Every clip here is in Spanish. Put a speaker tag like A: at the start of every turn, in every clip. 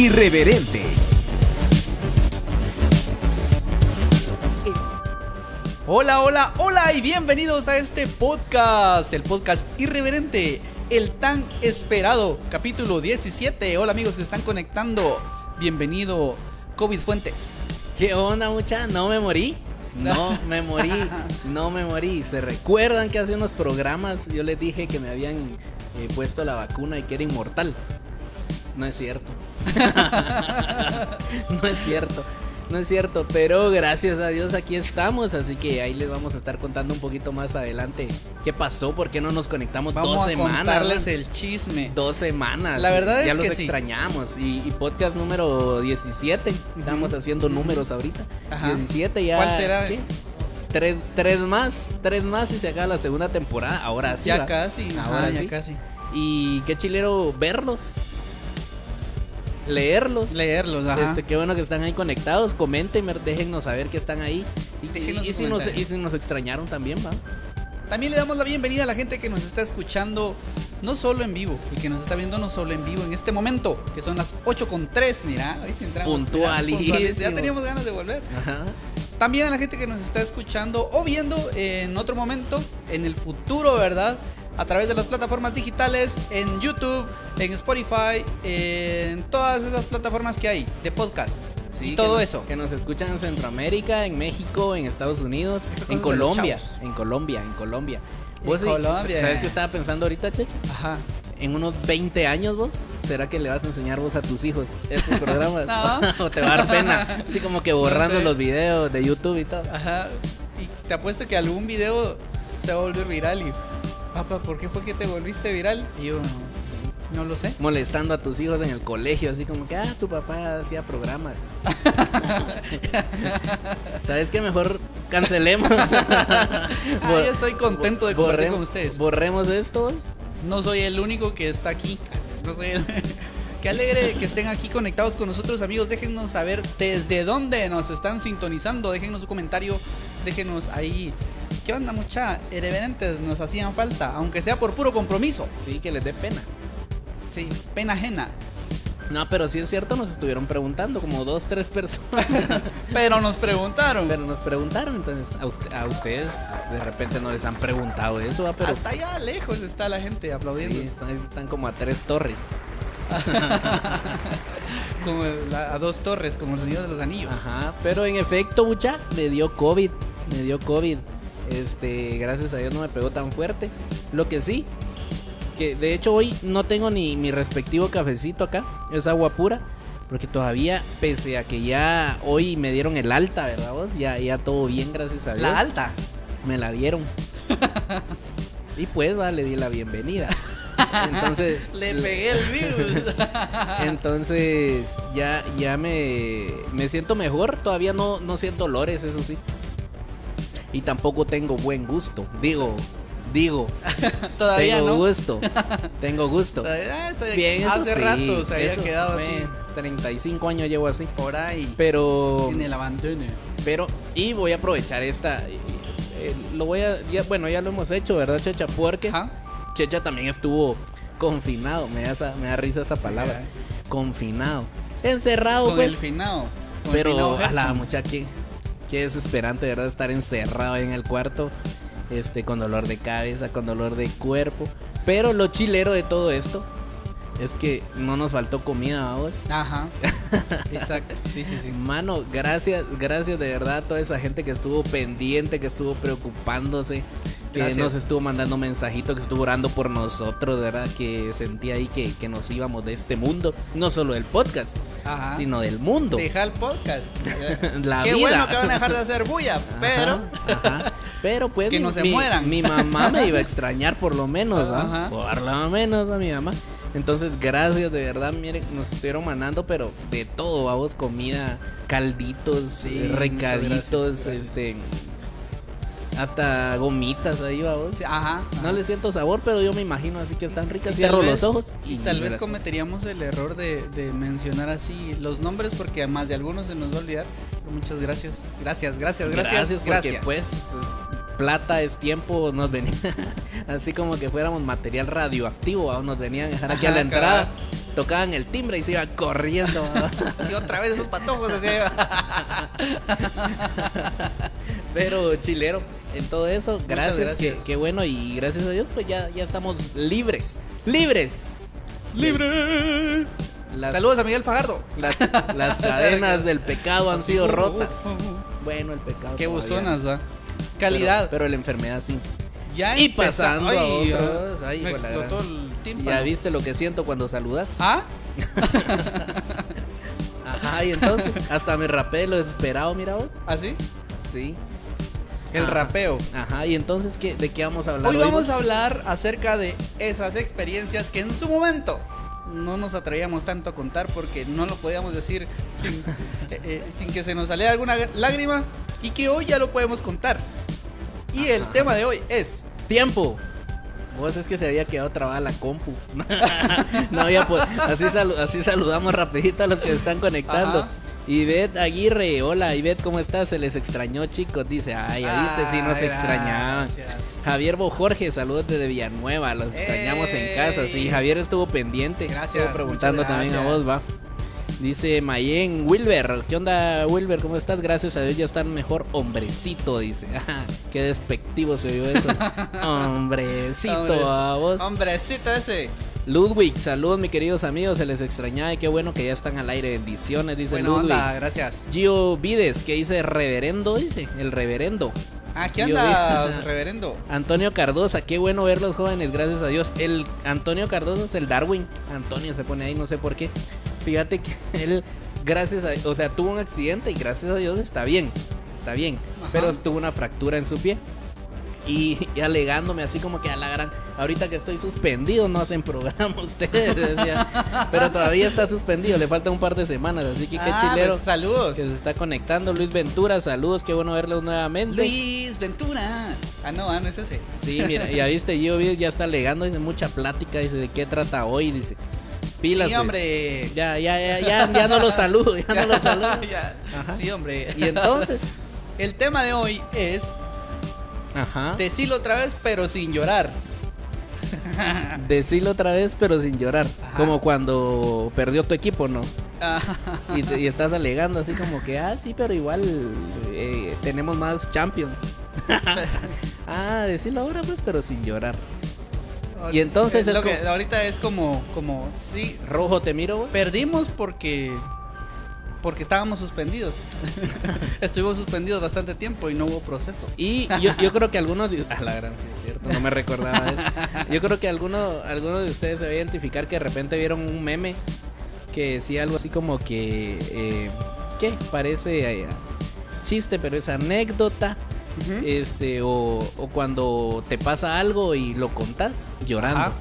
A: irreverente.
B: Hola, hola, hola y bienvenidos a este podcast, el podcast irreverente, el tan esperado capítulo 17. Hola amigos que están conectando, bienvenido COVID Fuentes.
C: ¿Qué onda, mucha? No me morí. No me morí, no me morí. ¿Se recuerdan que hace unos programas yo les dije que me habían eh, puesto la vacuna y que era inmortal? No es cierto. no es cierto. No es cierto, pero gracias a Dios aquí estamos, así que ahí les vamos a estar contando un poquito más adelante qué pasó, por qué no nos conectamos
B: Vamos
C: dos
B: a
C: semanas.
B: contarles el chisme.
C: Dos semanas.
B: La verdad
C: ya
B: es
C: los
B: que sí.
C: extrañamos. Y, y podcast número 17. Estamos haciendo números ahorita.
B: Ajá.
C: 17 ya.
B: ¿Cuál será?
C: ¿qué? Tres, tres más. Tres más y se acaba la segunda temporada. Ahora sí.
B: ya
C: va.
B: casi,
C: Ahora
B: ajá, ya
C: sí.
B: casi.
C: Y qué chilero verlos. Leerlos.
B: Leerlos, ajá.
C: Este, qué bueno que están ahí conectados. Comenten, déjennos saber que están ahí. Y, y- y si nos, y si nos extrañaron también, va.
B: También le damos la bienvenida a la gente que nos está escuchando, no solo en vivo, y que nos está viendo no solo en vivo en este momento, que son las 8 con 3, mira, hoy sí entramos. puntuales, Ya teníamos ganas de volver.
C: Ajá.
B: También a la gente que nos está escuchando o viendo en otro momento, en el futuro, ¿verdad? A través de las plataformas digitales, en YouTube, en Spotify, en todas esas plataformas que hay de podcast.
C: Sí,
B: y todo
C: que-
B: eso.
C: Que nos escuchan en Centroamérica, en México, en Estados Unidos, en Colombia, en Colombia, en Colombia.
B: En
C: sí,
B: Colombia.
C: ¿Sabes qué estaba pensando ahorita, Checha?
B: Ajá.
C: En unos 20 años vos, ¿será que le vas a enseñar vos a tus hijos estos programas?
B: No.
C: o te va a dar pena, así como que borrando
B: sé.
C: los videos de YouTube y todo.
B: Ajá. Y te apuesto que algún video se va a volver viral y, papá, ¿por qué fue que te volviste viral? Y yo, no, lo sé.
C: Molestando a tus hijos en el colegio, así como que, ah, tu papá hacía programas. ¿Sabes qué? Mejor cancelemos.
B: Ah, yo estoy contento de
C: Borrem-
B: con ustedes.
C: Borremos estos.
B: No soy el único que está aquí. No soy el... Qué alegre que estén aquí conectados con nosotros, amigos. Déjennos saber desde dónde nos están sintonizando. Déjenos su comentario. Déjenos ahí. ¿Qué onda, mucha? Irreverentes nos hacían falta, aunque sea por puro compromiso.
C: Sí, que les dé pena.
B: Sí, pena ajena.
C: No, pero sí es cierto, nos estuvieron preguntando, como dos, tres personas.
B: Pero nos preguntaron.
C: pero nos preguntaron, entonces a, usted- a ustedes de repente no les han preguntado eso, ¿va? pero
B: Hasta allá lejos está la gente aplaudiendo.
C: sí, están, están como a tres torres.
B: Como la- a dos torres, como el Señor de los Anillos.
C: Ajá, pero en efecto, mucha, me dio COVID, me dio COVID. Este, gracias a Dios no me pegó tan fuerte. Lo que sí, que de hecho hoy no tengo ni mi respectivo cafecito acá, es agua pura. Porque todavía, pese a que ya hoy me dieron el alta, ¿verdad vos? Ya, ya todo bien, gracias a Dios.
B: La alta.
C: Me la dieron. y pues, va, le di la bienvenida. Entonces,
B: Le pegué el virus.
C: entonces ya, ya me, me siento mejor. Todavía no, no siento olores, eso sí. Y tampoco tengo buen gusto. Digo, digo,
B: Todavía
C: tengo
B: no.
C: gusto. Tengo gusto.
B: Ah, eso de-
C: Bien, eso
B: hace
C: sí,
B: rato se había
C: eso,
B: quedado así.
C: eh, 35 años llevo así.
B: Por ahí.
C: Pero,
B: En el abandono.
C: pero, y voy a aprovechar esta. eh, eh, lo voy a, ya- bueno, ya lo hemos hecho, ¿verdad, Checha? Porque
B: Ajá.
C: Checha también estuvo confinado. Me da, esa- me da risa esa palabra. confinado. Encerrado,
B: Con
C: pues.
B: el finado. Con el finado
C: pero a la muchacha, qué, desesperante, ¿verdad? Estar encerrado en el cuarto. Este, con dolor de cabeza, con dolor de cuerpo. Pero lo chilero de todo esto es que no nos faltó comida, vamos.
B: Ajá. Exacto. Sí, sí, sí.
C: Mano, gracias, gracias de verdad a toda esa gente que estuvo pendiente, que estuvo preocupándose, que
B: Gracias.
C: nos estuvo mandando mensajitos, que estuvo orando por nosotros, de verdad, que sentía ahí que, que nos íbamos de este mundo, no solo del podcast,
B: Ajá.
C: sino del mundo.
B: Deja el podcast.
C: La
B: Qué
C: vida.
B: bueno que van a dejar de hacer bulla, pero.
C: Ajá. Pero pues
B: Que
C: mi,
B: no se
C: mi-
B: mueran.
C: mi mamá me iba a extrañar por lo menos, ¿va?
B: Ajá.
C: Por lo menos a mi mamá. Entonces, gracias, de verdad, miren, nos estuvieron mandando, pero de todo, vamos, comida, calditos,
B: Sí,
C: recaditos,
B: gracias, gracias.
C: este, hasta gomitas ahí, vamos.
B: Sí, Ajá.
C: No le siento sabor, pero yo me imagino así que están ricas.
B: Y
C: Cierro los ojos
B: Y tal vez cometeríamos el error de, de mencionar así los nombres porque a más de algunos se nos va a olvidar. Pero muchas gracias. Gracias, gracias, gracias.
C: Gracias, porque pues es- plata es tiempo, nos venía así como que fuéramos material radioactivo, nos venían a dejar aquí a la
B: Ajá,
C: entrada. tocaban el timbre y se iban corriendo.
B: Y otra vez esos patojos así.
C: Pero chilero, en todo eso, gracias,
B: gracias.
C: Que, que bueno y gracias a Dios pues ya, ya estamos libres, libres.
B: ¡Libre!
C: Las,
B: Saludos a Miguel Fajardo.
C: las, las cadenas del pecado han sido rotas. Bueno, el pecado.
B: Qué
C: todavía.
B: buzonas, va.
C: Pero-
B: Calidad.
C: Pero, la enfermedad sí.
B: ya
C: y pasando a
B: Ay,
C: otros, ay,
B: me
C: hijo de la
B: explotó
C: gran-
B: el tímpano.
C: ¿Ya viste lo que siento cuando saludas?
B: ¿Ah?
C: Ajá, y entonces, hasta me rapé lo desesperado, mira vos.
B: ¿Así?
C: Sí.
B: El
C: Ajá.
B: rapeo.
C: Ajá, y entonces, ¿qué, ¿de qué vamos a hablar
B: Hoy
C: hoy?
B: vamos a hablar acerca de esas experiencias que en su momento no nos atrevíamos tanto a contar porque no lo podíamos decir sin, eh, eh, sin que se nos saliera alguna lágrima y que hoy ya lo podemos contar. Y el tema de hoy es
C: ¡Tiempo! Vos es que se había quedado trabada la compu. no había po- así, salu- así saludamos rapidito a los que se están conectando.
B: Ajá.
C: Ivette Aguirre, hola Ivette, ¿cómo estás? Se les extrañó, chicos. Dice, ay, ya viste, sí nos extrañaban. Javier Bojorge, saludos desde Villanueva, los extrañamos en casa. Sí. Javier estuvo pendiente.
B: Gracias,
C: Estuvo preguntando también a vos, va. Dice Mayen Wilber, ¿qué onda Wilber? ¿Cómo estás? Gracias a Dios ya están mejor hombrecito, dice. Qué despectivo se vio eso. hombrecito
B: Hombre-
C: a vos.
B: Hombrecito ese.
C: Ludwig, saludos mis queridos amigos, se les extrañaba y qué bueno que ya están al aire. Bendiciones, dice
B: Buena
C: Ludwig.
B: onda, gracias.
C: Gio Vides, que dice reverendo, dice, el reverendo.
B: Aquí andas,
C: vi-
B: reverendo.
C: Antonio Cardosa, qué bueno ver los jóvenes, gracias a Dios. El Antonio Cardosa es el Darwin. Antonio se pone ahí, no sé por qué. Fíjate que él, gracias a, o sea, tuvo un accidente y gracias a Dios está bien, está bien.
B: Ajá.
C: Pero tuvo una fractura en su pie. Y, y alegándome así como que a la gran, ahorita que estoy suspendido no hacen programa ustedes, decía. Pero todavía está suspendido, le falta un par de semanas, así que qué
B: Ah,
C: chilero
B: pues, saludos.
C: que se está conectando. Luis Ventura, saludos, qué bueno verlos nuevamente.
B: Luis Ventura. Ah, no, ah, no es ese.
C: Sí, mira, ya viste, yo vi, ya está alegando, dice mucha plática, dice de qué trata hoy, dice. Pilas,
B: sí,
C: pues.
B: hombre.
C: Ya, ya, ya, ya, ya no lo saludo, ya no lo saludo.
B: Ya. Sí, hombre.
C: Y entonces,
B: El tema de hoy es
C: ajá,
B: decirlo otra vez, pero sin llorar.
C: decirlo otra vez, pero sin llorar,
B: Ajá.
C: como cuando perdió tu equipo, ¿no?
B: Ah,
C: Y, te- y estás alegando así como que, ah, sí, pero igual eh, tenemos más champions. ah, decirlo ahora, pues, pero sin llorar. Y entonces
B: lo
C: es
B: que
C: como-
B: ahorita es como, como, sí,
C: Rojo, te miro, güey.
B: perdimos porque, porque estábamos suspendidos. Estuvimos suspendidos bastante tiempo y no hubo proceso.
C: Y yo, yo creo que algunos de, a la gran, es cierto, no me recordaba eso. Yo creo que algunos algunos de ustedes se va a identificar que de repente vieron un meme que decía algo así como que eh. Parece eh, chiste, pero es anécdota. Este, o, o cuando te pasa algo y lo contás llorando.
B: Ajá.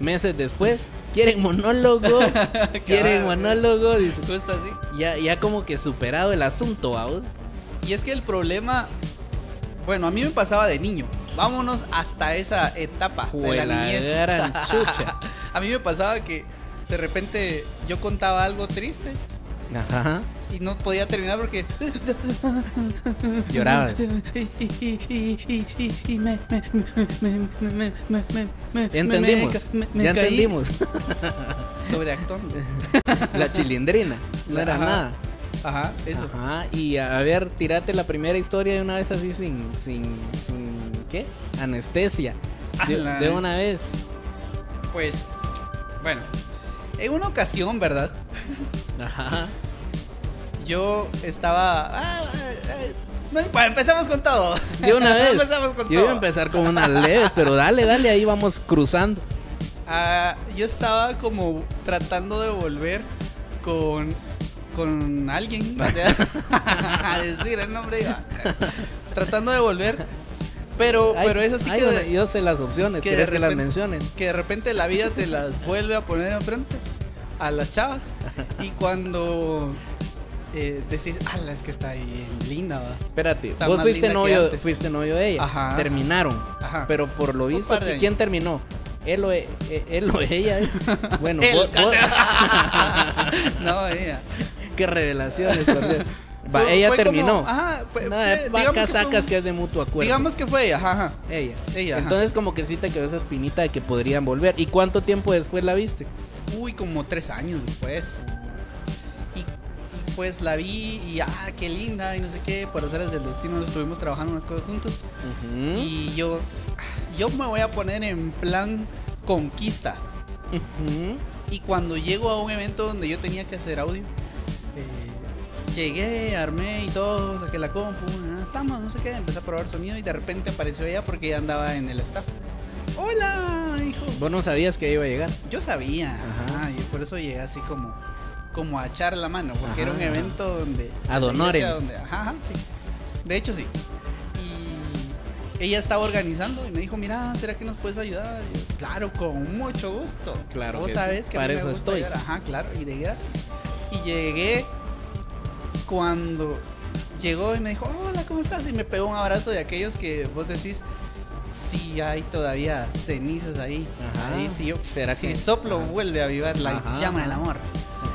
C: Meses después, quieren monólogo, quieren monólogo, dice.
B: Justo así.
C: Ya, ya como que superado el asunto, vamos.
B: Y es que el problema, bueno, a mí me pasaba de niño. Vámonos hasta esa etapa de la niñez.
C: gran chucha.
B: a mí me pasaba que de repente yo contaba algo triste
C: Ajá.
B: Y no podía terminar porque.
C: Llorabas.
B: Y me.
C: Entendimos. Ya entendimos.
B: Sobreactuando.
C: La chilindrina. No era nada.
B: Ajá, eso.
C: Ajá, y a, a, ver, tirate la primera historia de una vez así sin, sin, sin ¿qué? Anestesia. De, de, una vez.
B: Pues, bueno, en una ocasión, ¿verdad?
C: Ajá.
B: Yo estaba. ah, no, bueno, empezamos con todo.
C: De una vez.
B: empezamos con
C: Yo iba a empezar con unas leves, pero dale, dale, ahí vamos cruzando.
B: Ah, yo estaba como tratando de volver con. con alguien. o sea, a decir el nombre. iba. Tratando de volver. Pero, pero es así
C: ay,
B: que,
C: bueno, yo sé las opciones,
B: que de
C: ¿quieres que las
B: repente-
C: mencionen?
B: que de repente la vida te las vuelve a poner enfrente a las chavas. Y cuando eh, decís, ala, es que está bien linda, va".
C: Espérate,
B: Está
C: vos fuiste novio, fuiste novio de ella.
B: Ajá.
C: Terminaron.
B: Ajá.
C: Pero por lo visto, ¿quién terminó? Él o, e- e- él o ella. Bueno,
B: Él,
C: vos- vos-
B: no, ella.
C: qué revelaciones. Va,
B: Fue-
C: ella
B: fue
C: terminó.
B: como- ajá, fue-
C: No,
B: fue-
C: vacas
B: que
C: sacas que es de mutuo acuerdo.
B: Digamos que fue ella, ajá, ajá.
C: ella.
B: Ella, ajá.
C: Entonces como que sí te quedó esa espinita de que podrían volver. ¿Y cuánto tiempo después la viste?
B: Uy, como tres años después. Y, y pues la vi y ah, qué linda y no sé qué. Por hacer del destino estuvimos trabajando unas cosas juntos. Y yo, yo me voy a poner en plan conquista. Y cuando llego a un evento donde yo tenía que hacer audio, llegué, armé y todo, saqué la compu, estamos, no sé qué, empecé a probar sonido y de repente apareció ella porque ella andaba en el staff. Hola, hijo.
C: Vos no sabías que iba a llegar.
B: Yo sabía,
C: Ajá.
B: y por eso llegué así como, como a echar la mano, porque era un evento donde...
C: Ad
B: Donde, ajá, sí. De hecho, sí. Y ella estaba organizando y me dijo, mira, ¿será que nos puedes ayudar? Y yo, claro, con mucho gusto.
C: Claro
B: Vos
C: que
B: sabes
C: sí,
B: que a mí
C: para
B: me
C: eso
B: gusta
C: estoy.
B: ayudar. Ajá, claro, y de gratis. Y llegué cuando llegó y me dijo, hola, ¿cómo estás? Y me pegó un abrazo de aquellos que vos decís, sí hay todavía cenizas ahí.
C: Ajá.
B: Ahí sí yo,
C: ¿Será
B: si
C: que-
B: soplo
C: Ajá.
B: vuelve a avivar la
C: Ajá,
B: llama del amor.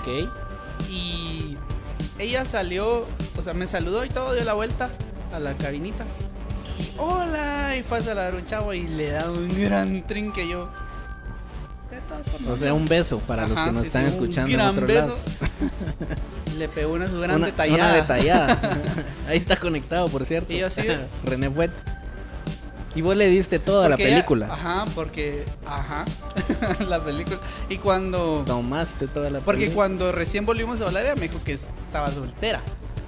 C: Ok.
B: Y ella salió, o sea, me saludó y todo, dio la vuelta a la cabinita. Y hola, y fue a saludar a un chavo y le da un gran trinque yo. De todas formas,
C: O sea, un beso para los que nos
B: sí,
C: están
B: sí, un
C: escuchando en
B: gran beso. Le pegó una su gran
C: una,
B: detallada.
C: una detallada. Ahí está conectado, por cierto.
B: Y yo así-
C: René Fuet. Y vos le diste toda la
B: Porque ella-
C: película.
B: ajá, porque. Ajá. la película. Y cuando.
C: Tomaste toda la
B: Porque
C: película.
B: cuando recién volvimos a hablar, ella me dijo que estaba soltera.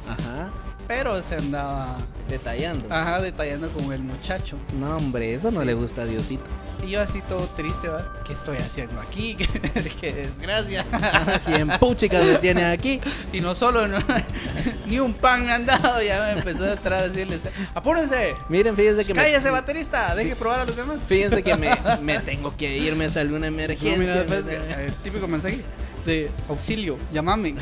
C: Ajá.
B: Pero se andaba.
C: Detallando.
B: Ajá, detallando con el muchacho.
C: No, hombre, eso no
B: Sí.
C: le gusta a Diosito.
B: Y yo así todo triste, ¿verdad? ¿Qué estoy haciendo aquí? ¡Qué desgracia!
C: ¿Quién puchica se tiene aquí?
B: y no solo, no, ni un pan me han dado, ya me empezó a entrar a decirles, ¡apúrense!
C: Miren, fíjense que me,
B: ¡Cállese, baterista! ¡Deje probar a los demás!
C: fíjense que me, me tengo que ir, me salió una
B: No,
C: emergencia.
B: mira,
C: me-
B: eh, típico mensaje de auxilio, llamame.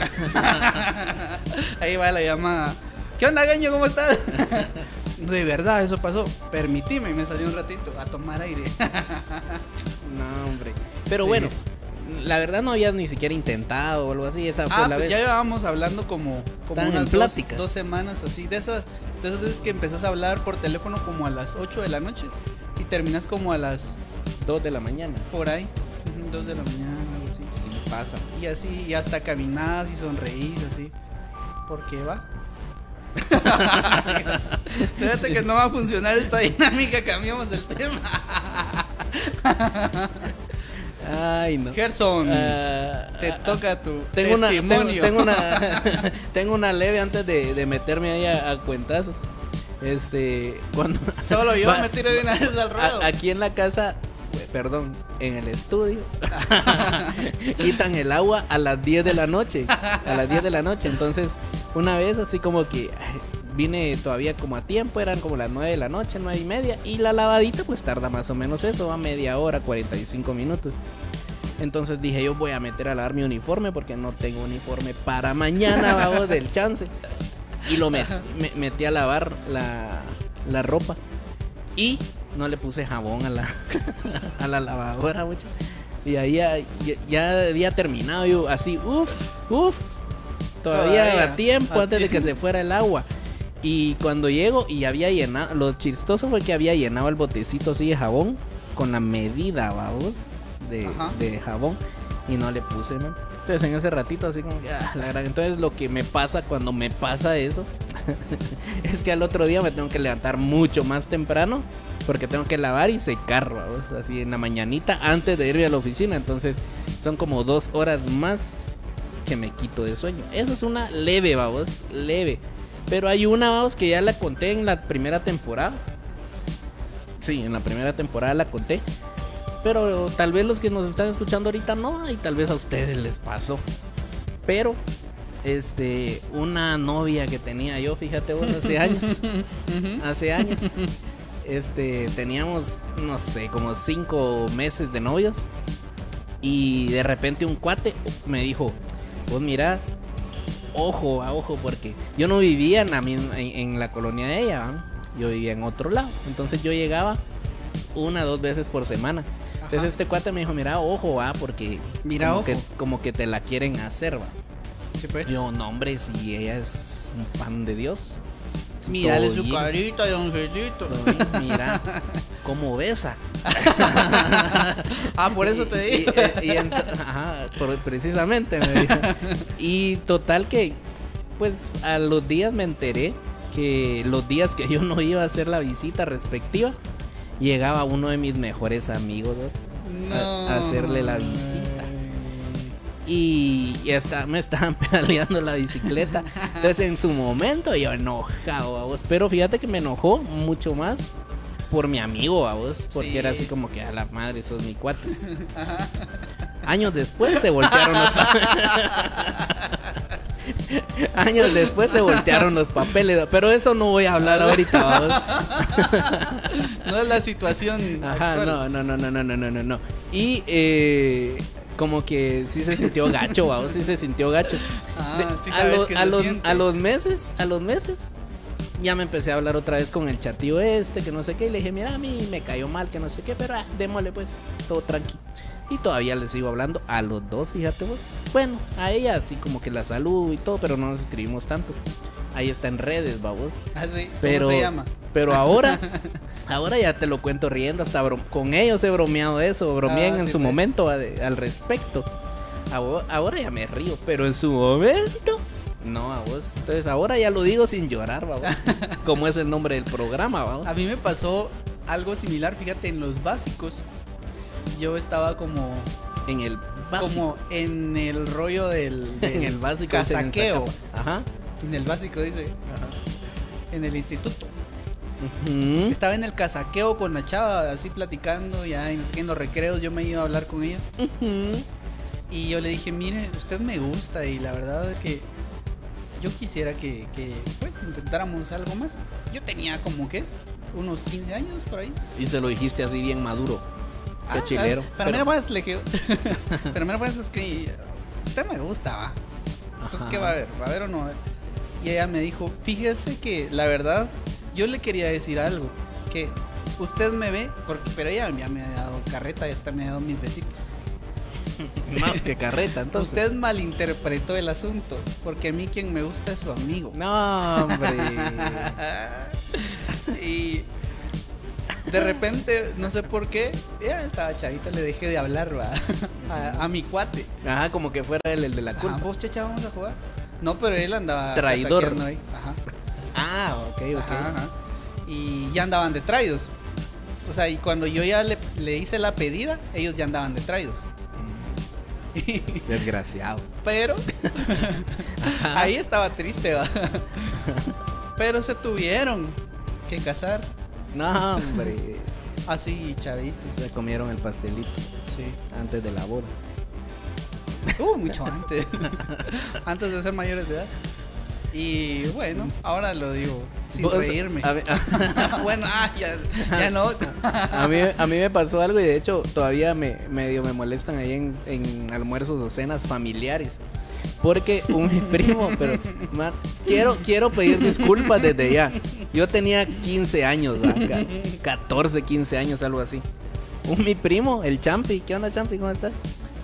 B: Ahí va la llamada. ¿Qué onda, Gaño? ¿Cómo estás? De verdad, eso pasó. Permitime, me salió un ratito a tomar aire.
C: No, hombre. Pero
B: Sí.
C: bueno, la verdad no habías ni siquiera intentado o algo así. Esa fue
B: Ah,
C: la
B: pues
C: vez.
B: ya llevábamos hablando como, como unas dos, dos semanas así. De esas, de esas veces que empezás a hablar por teléfono como a las 8 de la noche y terminas como a las
C: Dos de la mañana.
B: por ahí, 2 de la mañana, algo así.
C: Sí, pasa.
B: Y así, y hasta caminás y sonreís así. ¿Por qué Sí. Fíjate que no va a funcionar esta dinámica, cambiamos el tema.
C: Ay, no.
B: Gerson,
C: Ah,
B: te
C: ah,
B: toca tu
C: tengo una, tengo,
B: testimonio.
C: tengo una tengo una leve antes de, de meterme ahí a, a cuentazos. Este, cuando
B: Solo yo
C: Va-
B: me tiro de una vez al ruedo.
C: a- aquí en la casa, perdón, en el estudio quitan el agua a las 10 de la noche, a las 10 de la noche, entonces una vez así como que vine todavía como a tiempo, eran como las 9 de la noche, 9 y media y la lavadita pues tarda más o menos eso, va media hora, 45 minutos. Entonces dije, yo voy a meter a lavar mi uniforme porque no tengo uniforme para mañana, vamos, del chance. Y lo met- me, metí a lavar la, la ropa. Y no le puse jabón a la, a la lavadora, mucha. Y ahí ya, ya, ya había terminado yo así, uff, uff. Todavía,
B: Todavía,
C: a tiempo
B: a
C: antes de que se fuera el agua. Y cuando llego y había llenado, lo chistoso fue que había llenado el botecito así de jabón con la medida, vamos, de, de jabón. Y no le puse, man. Entonces en ese ratito así como que, ah, la gran. Entonces lo que me pasa cuando me pasa eso es que al otro día me tengo que levantar mucho más temprano porque tengo que lavar y secar, vamos, así en la mañanita antes de irme a la oficina. Entonces son como dos horas más que me quito de sueño. Eso es una leve, vamos, leve. Pero hay una, vamos, que ya la conté en la primera temporada. Sí, en la primera temporada la conté. Pero tal vez los que nos están escuchando ahorita no, y tal vez a ustedes les pasó. Pero, este, una novia que tenía yo, fíjate vos, hace años. hace años. Este, teníamos, no sé, como cinco meses de novios. Y de repente un cuate me dijo, pues mira, ojo a ojo, porque yo no vivía en la, misma- en, en la colonia de ella, yo vivía en otro lado. Entonces yo llegaba una dos veces por semana. Entonces este cuate me dijo, mira, ojo, va, porque
B: Mira,
C: como,
B: ojo.
C: Que, como que te la quieren hacer, va.
B: Sí, pues.
C: Yo, no, hombre, si ella es un pan de Dios.
B: Mírale su carita de angelito.
C: Mira, cómo besa.
B: ah, por eso te
C: Y-
B: digo.
C: y- y ent- ajá, por- precisamente me dijo. Y total que, pues a los días me enteré que los días que yo no iba a hacer la visita respectiva, llegaba uno de mis mejores amigos a hacerle la visita y, me estaban pedaleando la bicicleta. Entonces en su momento yo enojado a vos, pero fíjate que me enojó mucho más por mi amigo a vos, porque era así como que a la madre sos mi cuate. Años después se voltearon los Años después se voltearon los papeles, pero eso no voy a hablar ahorita. ¿vos?
B: no es la situación.
C: Ajá,
B: actual.
C: no, no, no, no, no, no, no, no. Y eh, como que sí se sintió gacho, vamos, sí se sintió gacho.
B: Ah,
C: De-
B: sí
C: a,
B: sabes
C: los,
B: que
C: a,
B: se
C: los,
B: siente.
C: a los meses, a los meses, ya me empecé a hablar otra vez con el chatío este, que no sé qué, y le dije, mira, a mí me cayó mal, que no sé qué, pero ah, démosle pues, todo tranqui. Y todavía le sigo hablando a los dos, fíjate vos. Bueno, a ella así como que la salud y todo, pero no nos escribimos tanto. Ahí está en redes, babos.
B: Ah, sí. ¿Cómo
C: Pero,
B: se llama?
C: pero ahora, ahora ya te lo cuento riendo, hasta con ellos he bromeado eso, bromeé
B: Ah,
C: en
B: sí,
C: su
B: sí.
C: momento al respecto. Ahora ya me río, pero en su momento, no a vos. Entonces ahora ya lo digo sin llorar, babos. como es el nombre del programa, babos.
B: A mí me pasó algo similar, fíjate, en los básicos. Yo estaba como,
C: En el básico.
B: como en el rollo del, del
C: en el básico.
B: casaqueo.
C: Ajá.
B: En el básico dice, en el instituto. Estaba en el casaqueo con la chava, así platicando, ya, y no sé qué, en los recreos yo me iba a hablar con ella. Y yo le dije, mire, usted me gusta y la verdad es que yo quisiera que, que, pues intentáramos algo más. Yo tenía como que unos 15 años por ahí.
C: Y se lo dijiste así bien maduro. Qué
B: Ah,
C: chilero.
B: ah, Pero, mira, pues le dije, pero mira, pues es que usted me gusta, va. Entonces,
C: Ajá.
B: ¿qué va a haber? ¿Va a haber o no va a haber? Y ella me dijo, fíjese que la verdad, yo le quería decir algo. Que usted me ve, porque, pero ella ya me ha dado carreta y hasta me ha dado mis besitos.
C: Más que carreta, entonces.
B: Usted malinterpretó el asunto, porque a mí quien me gusta es su amigo.
C: No, hombre.
B: y de repente, no sé por qué, ya estaba chavita, le dejé de hablar va, a, a mi cuate.
C: Ajá, como que fuera él el de la
B: Ajá,
C: culpa.
B: vos, checha, vamos a jugar. No, pero él andaba.
C: Traidor.
B: ahí. Ajá.
C: Ah, ok, ok.
B: Ajá, ajá. Y ya andaban de traídos. O sea, y cuando yo ya le, le hice la pedida, ellos ya andaban de traídos.
C: Desgraciado.
B: Pero ahí estaba triste, va. Pero se tuvieron que casar.
C: No, hombre.
B: Así, chavitos.
C: Se comieron el pastelito
B: Sí.
C: antes de la boda.
B: Uh, mucho antes. antes de ser mayores de edad. Y bueno, ahora lo digo sin reírme.
C: A, mí-
B: bueno, ah, ya, ya no.
C: a mí, a mí me pasó algo y de hecho todavía me medio me molestan ahí en, en almuerzos o cenas familiares. Porque un primo, pero man, quiero, quiero pedir disculpas desde ya. Yo tenía 15 años. Ca- 14, 15 años, algo así. Un mi primo, el Champi, ¿qué onda Champi? ¿Cómo estás?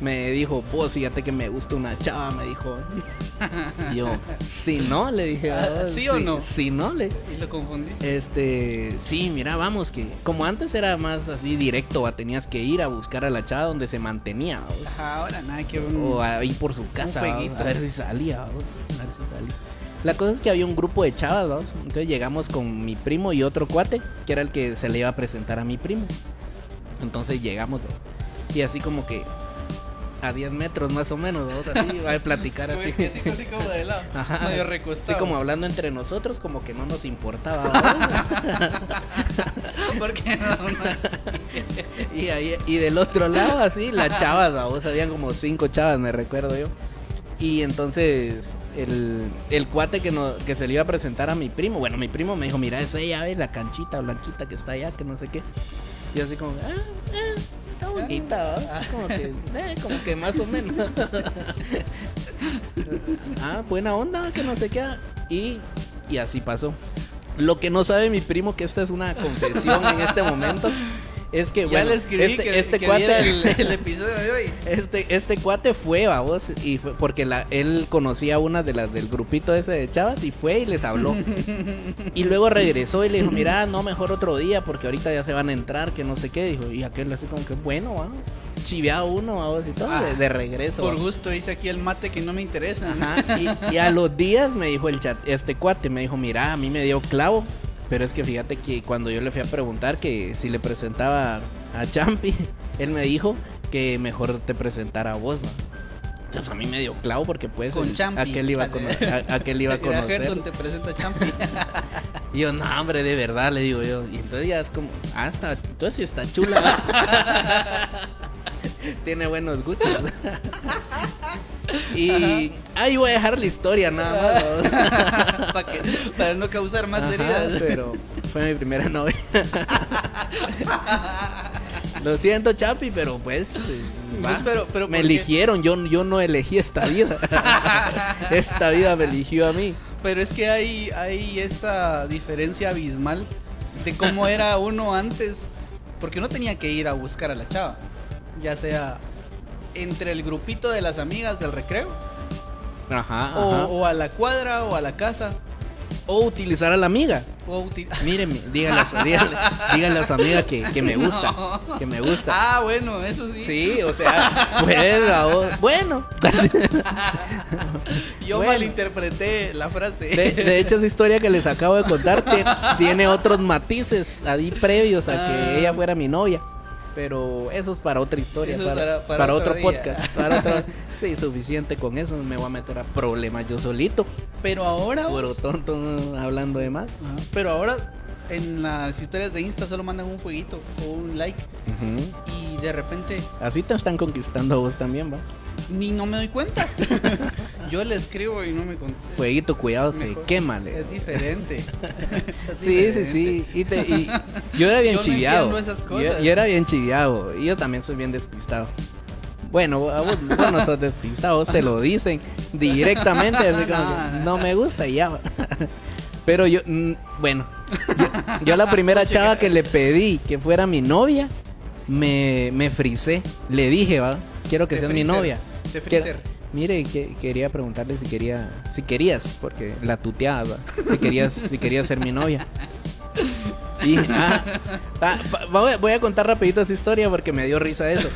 C: Me dijo, vos fíjate que me gusta una chava, me dijo. Y yo, si no, le dije,
B: Ah,
C: "Ah,
B: ¿sí o no?"
C: Si no, le
B: Y lo confundiste.
C: este, sí, mira, vamos, que como antes era más así directo, tenías que ir a buscar a la chava donde se mantenía,
B: ahora nada que un...
C: o a ir por su casa,
B: fueguito.
C: a ver si salía, ¿va? a ver si salía. La cosa es que había un grupo de chavas, ¿va? entonces llegamos con mi primo y otro cuate, que era el que se le iba a presentar a mi primo. Entonces llegamos, y así como que a 10 metros más o menos, así, va a platicar así.
B: Así, así como de lado.
C: Ajá.
B: Medio recostado.
C: Así como hablando entre nosotros, como que no nos importaba.
B: Porque no, no.
C: Y, ahí, y del otro lado, así, las chavas, vos habían como cinco chavas, me recuerdo yo. Y entonces, el, el cuate que, no, que se le iba a presentar a mi primo, bueno, mi primo me dijo, mira, esa ella, ve la canchita blanquita que está allá, que no sé qué. Y así como, ah, eh, está bonita, ¿va? Así como que, eh, como que más o menos. ah, buena onda, que no sé qué. Y, y así pasó. Lo que no sabe mi primo, que esta es una confesión en este momento, Es que,
B: Ya
C: bueno,
B: le escribí
C: este,
B: que,
C: este
B: que
C: cuate,
B: el, el episodio de hoy.
C: este, este cuate fue, vamos, y fue porque la, él conocía a una de las del grupito ese de chavas y fue y les habló. y luego regresó y le dijo, mira, no, mejor otro día porque ahorita ya se van a entrar, que no sé qué. Dijo, y aquel así como que, bueno, vamos, chiveado uno, vamos, y todo, de,
B: Ah,
C: de regreso.
B: Por gusto hice aquí el mate que no me interesa.
C: Ajá, y, y a los días me dijo el chat, este cuate me dijo, mira, a mí me dio clavo, pero es que fíjate que cuando yo le fui a preguntar que si le presentaba a Champi, él me dijo que mejor te presentara a vos, ¿no? Entonces a mí me dio clavo porque pues
B: Con
C: el-
B: Champi.
C: aquel iba a, cono- a- aquel iba a conocer.
B: Te presenta a Champi.
C: Y yo, no, hombre, de verdad, le digo yo. Y entonces ya es como, ah, está, entonces sí está chula. Tiene buenos gustos. Y ahí voy a dejar la historia nada más.
B: para, que- para no causar más
C: Ajá,
B: heridas.
C: pero fue mi primera novia. Lo siento, Chapi, pero pues.
B: Pues, pero- pero
C: me eligieron, yo, yo no elegí esta vida. esta vida me eligió a mí.
B: Pero es que hay, hay esa diferencia abismal de cómo era uno antes. Porque uno tenía que ir a buscar a la chava. Ya sea entre el grupito de las amigas del recreo.
C: Ajá.
B: O,
C: ajá.
B: o a la cuadra o a la casa.
C: O utilizar a la amiga.
B: O uti-
C: Mírenme, díganle, a su- díganle, díganle a su amiga que, que me gusta.
B: No.
C: Que me gusta.
B: Ah, bueno, eso sí.
C: Sí, o sea, pues, voz- bueno.
B: Yo
C: Bueno.
B: malinterpreté la frase.
C: De, de hecho, esa historia que les acabo de contar tie- tiene otros matices ahí previos a que
B: Ah.
C: ella fuera mi novia. Pero eso es para otra historia, para,
B: para- para
C: para
B: otro
C: podcast. Para otro, sí, suficiente con eso. Me voy a meter a problemas yo solito.
B: Pero ahora.
C: Puro
B: vos-
C: tonto hablando de más.
B: Ajá, Pero ahora en las historias de Insta solo mandan un fueguito o un like. Y de repente
C: Así te están conquistando a vos también, va.
B: Ni no me doy cuenta. Yo le escribo y no me contesta.
C: Fueguito, cuidado, se quema.
B: Es diferente. Es
C: Sí, sí,
B: diferente.
C: sí. Y, te- y yo era bien
B: Yo
C: chiviado.
B: esas
C: Yo,
B: cosas.
C: yo era bien chiviado. Y yo también soy bien despistado. Bueno, vos, vos no sos despistado, vos te lo dicen directamente. así como que, no me gusta y ya. Pero yo, mm, bueno, yo, yo la primera chava que le pedí que fuera mi novia, me, me frisé. Le dije, va, quiero que seas mi novia.
B: De friser.
C: mire, que, quería preguntarle si quería, si querías, porque la tuteaba, si querías, si querías ser mi novia. Y, ah, ah, voy, a- voy a contar rapidito esa historia porque me dio risa eso.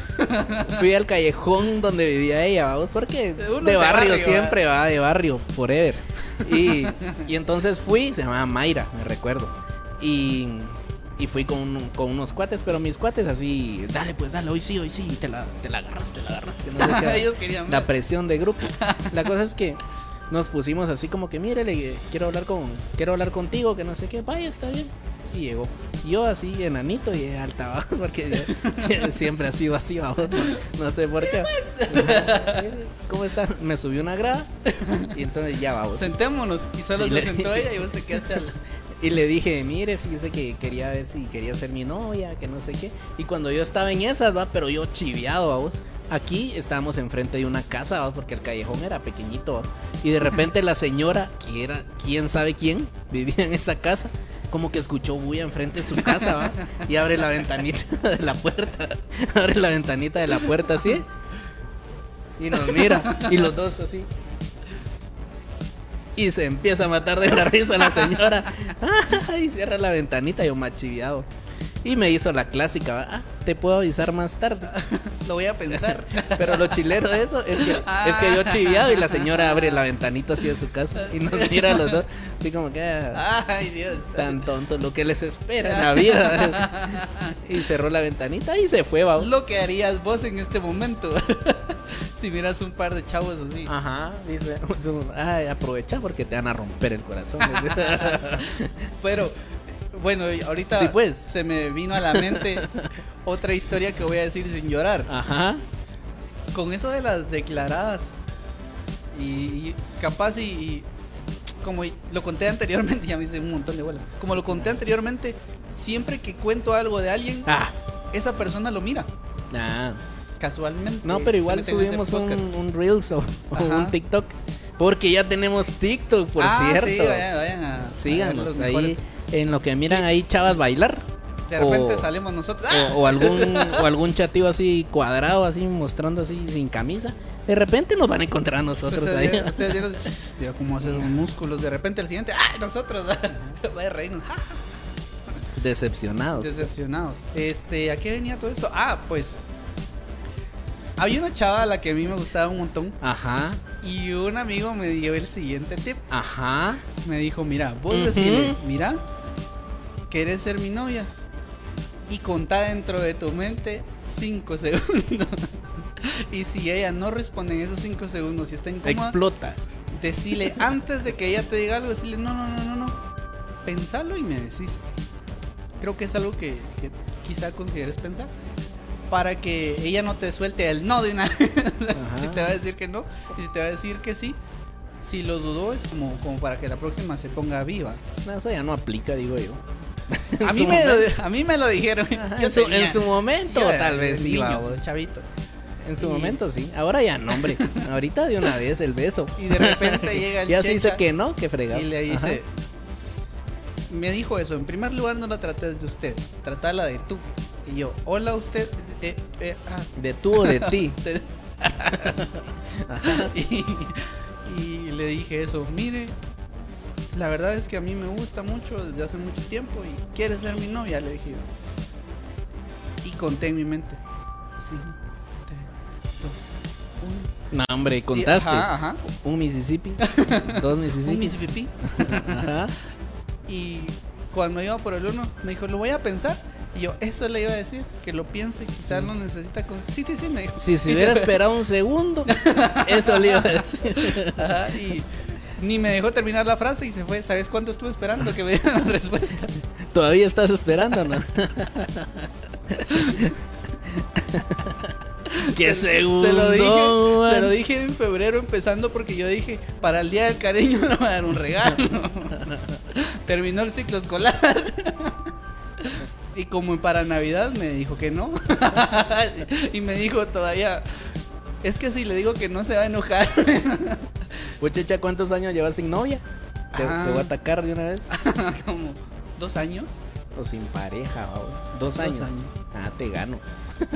C: Fui al callejón donde vivía ella, vamos, porque
B: Uno
C: de
B: de
C: barrio,
B: barrio,
C: siempre va, de barrio, forever. Y, y entonces fui, se llamaba Mayra, me recuerdo. Y, y fui con, con unos cuates, pero mis cuates así, dale pues, dale, hoy sí, hoy sí, y te la, te la agarras, te la agarras. que no sé qué.
B: Ellos querían
C: La presión de grupo. La cosa es que nos pusimos así como que, mire, quiero hablar con, quiero hablar contigo, que no sé qué, vaya, está bien. Y llegó. Yo así, enanito y alta, ¿va? porque siempre ha sido así, ¿va? no, sé por qué. Ajá. ¿Cómo está? Me subió una grada y entonces ya vamos.
B: Sentémonos. Y solo
C: Y
B: se
C: le-
B: sentó ella y vos te quedaste al.
C: Y le dije, mire, fíjese que quería ver si quería ser mi novia, que no sé qué. Y cuando yo estaba en esas, va, pero yo chiviado, vamos. Aquí estábamos enfrente de una casa, vamos, porque el callejón era pequeñito, ¿va? Y de repente la señora, que era quién sabe quién, vivía en esa casa, como que escuchó bulla enfrente de su casa, ¿va? Y abre la ventanita de la puerta. Abre la ventanita de la puerta así. Y nos mira. Y los dos así. Y se empieza a matar de la risa la señora. y cierra la ventanita, yo machiviado. Y me hizo la clásica, ah, te puedo avisar más tarde.
B: Lo voy a pensar.
C: Pero lo chilero de eso es que, es que yo chiviado y la señora abre la ventanita así de su casa y nos mira a los dos. Así como que ah,
B: Ay, Dios.
C: tan tontos lo que les espera en la vida. y cerró la ventanita y se fue, va.
B: Lo que harías vos en este momento. si miras un par de chavos así.
C: Ajá, dice, ay, aprovecha porque te van a romper el corazón.
B: Pero, bueno, ahorita
C: Sí, pues.
B: se me vino a la mente otra historia que voy a decir sin llorar.
C: Ajá.
B: Con eso de las declaradas. Y, y capaz y, y como lo conté anteriormente, ya me hice un montón de bolas. Como lo conté anteriormente, siempre que cuento algo de alguien,
C: Ah,
B: esa persona lo mira.
C: ah.
B: Casualmente.
C: No, pero igual subimos un, un Reels o, un TikTok. Porque ya tenemos TikTok, por
B: ah,
C: cierto.
B: Sí, vayan, vayan a.
C: Síganos ahí. En lo que miran ahí chavas bailar.
B: De repente
C: O-
B: salimos nosotros. ¡ah!
C: O, o algún o algún chatío así cuadrado, así mostrando así sin camisa. De repente nos van a encontrar a nosotros ahí.
B: Ustedes, vieron, mira cómo hace los músculos. De repente el siguiente, ¡ah! Nosotros. Vaya a reírnos.
C: Decepcionados.
B: Decepcionados. Este, ¿a qué venía todo esto? Ah, pues. Había una chava a la que a mí me gustaba un montón.
C: Ajá,
B: Y un amigo me dio el siguiente tip.
C: ajá.
B: Me dijo, mira, vos decirle, mira, querés ser mi novia. Y contá dentro de tu mente 5 segundos. y si ella no responde en esos 5 segundos y está incómoda,
C: Explota.
B: decirle antes de que ella te diga algo, decirle, no, no, no, no, no. Pensalo y me decís. Creo que es algo que, que quizá consideres pensar. Para que ella no te suelte el no de una vez. Si te va a decir que no y si te va a decir que sí. Si lo dudó es como, como para que la próxima se ponga viva.
C: No, eso ya no aplica, digo yo.
B: A mí, me lo, a mí me lo dijeron.
C: Ajá,
B: Yo
C: en, su,
B: tenía-
C: en su momento,
B: yo
C: tal vez sí,
B: chavito.
C: En su momento sí. Ahora ya no, hombre. Ahorita de una vez el beso.
B: Y de repente llega el
C: Ya se dice que no, que fregado.
B: y le
C: Ajá.
B: dice, me dijo eso, en primer lugar no la trates de usted, tratala de tú. Y yo, hola usted, eh, eh, ah,
C: De tú o de ti.
B: y le dije eso, mire, la verdad es que a mí me gusta mucho desde hace mucho tiempo y quiere ser mi novia, le dije yo. Y conté en mi mente, sí, tres, dos, uno.
C: No, hombre,
B: Y-
C: contaste.
B: Ajá, ajá.
C: Un Mississippi. Dos Mississippi.
B: Un Mississippi.
C: Ajá.
B: Y cuando iba por el uno, me dijo, lo voy a pensar. Y yo, eso le iba a decir, que lo piense, quizás no necesita. con- Sí, sí, sí, me dijo.
C: Si se
B: Y
C: hubiera esperado un segundo, eso le iba a decir.
B: Ajá, y ni me dejó terminar la frase y se fue. ¿Sabes cuánto estuve esperando que me dieran la respuesta?
C: Todavía estás esperando, ¿no? ¿Qué
B: Se-
C: segundo?
B: Se lo dije,
C: man?
B: se lo dije en febrero empezando porque yo dije, para el día del cariño le voy a dar un regalo. Terminó el ciclo escolar. Y como para Navidad me dijo que no. y me dijo todavía, es que si le digo que no se va a enojar.
C: Muchacha, ¿cuántos años llevas sin novia? ¿Te,
B: Ah.
C: te voy a atacar de una vez?
B: como dos años.
C: O sin pareja, vamos. Dos,
B: Dos
C: años.
B: años.
C: Ah, te gano.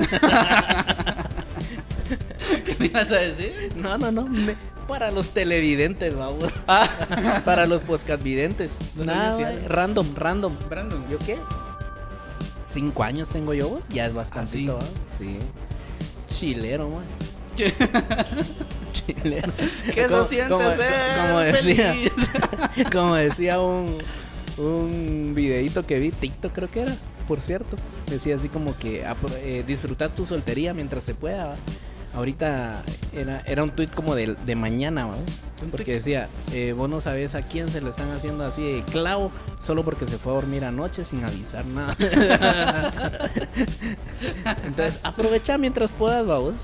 B: ¿Qué me ibas a decir?
C: No, no, no. me- para los televidentes, vamos.
B: Ah,
C: para los podcastvidentes. Nada, güey,
B: güey.
C: random, random.
B: Brandon.
C: ¿Yo qué? ¿Cinco años tengo yo? vos? Ya es bastante.
B: sí?
C: Sí. Chilero,
B: ¿Qué? ¿Qué se
C: Como-
B: siente
C: como-
B: ser
C: como decía,
B: feliz?
C: como decía un, un videito que vi, TikTok creo que era, por cierto. Decía así como que apro- eh, disfrutar tu soltería mientras se pueda. ¿va? Ahorita era, era un tweet como de, de mañana, ¿va? Porque decía, eh, vos no sabes a quién se lo están haciendo así de clavo solo porque se fue a dormir anoche sin avisar nada. Entonces aprovecha mientras puedas, vamos.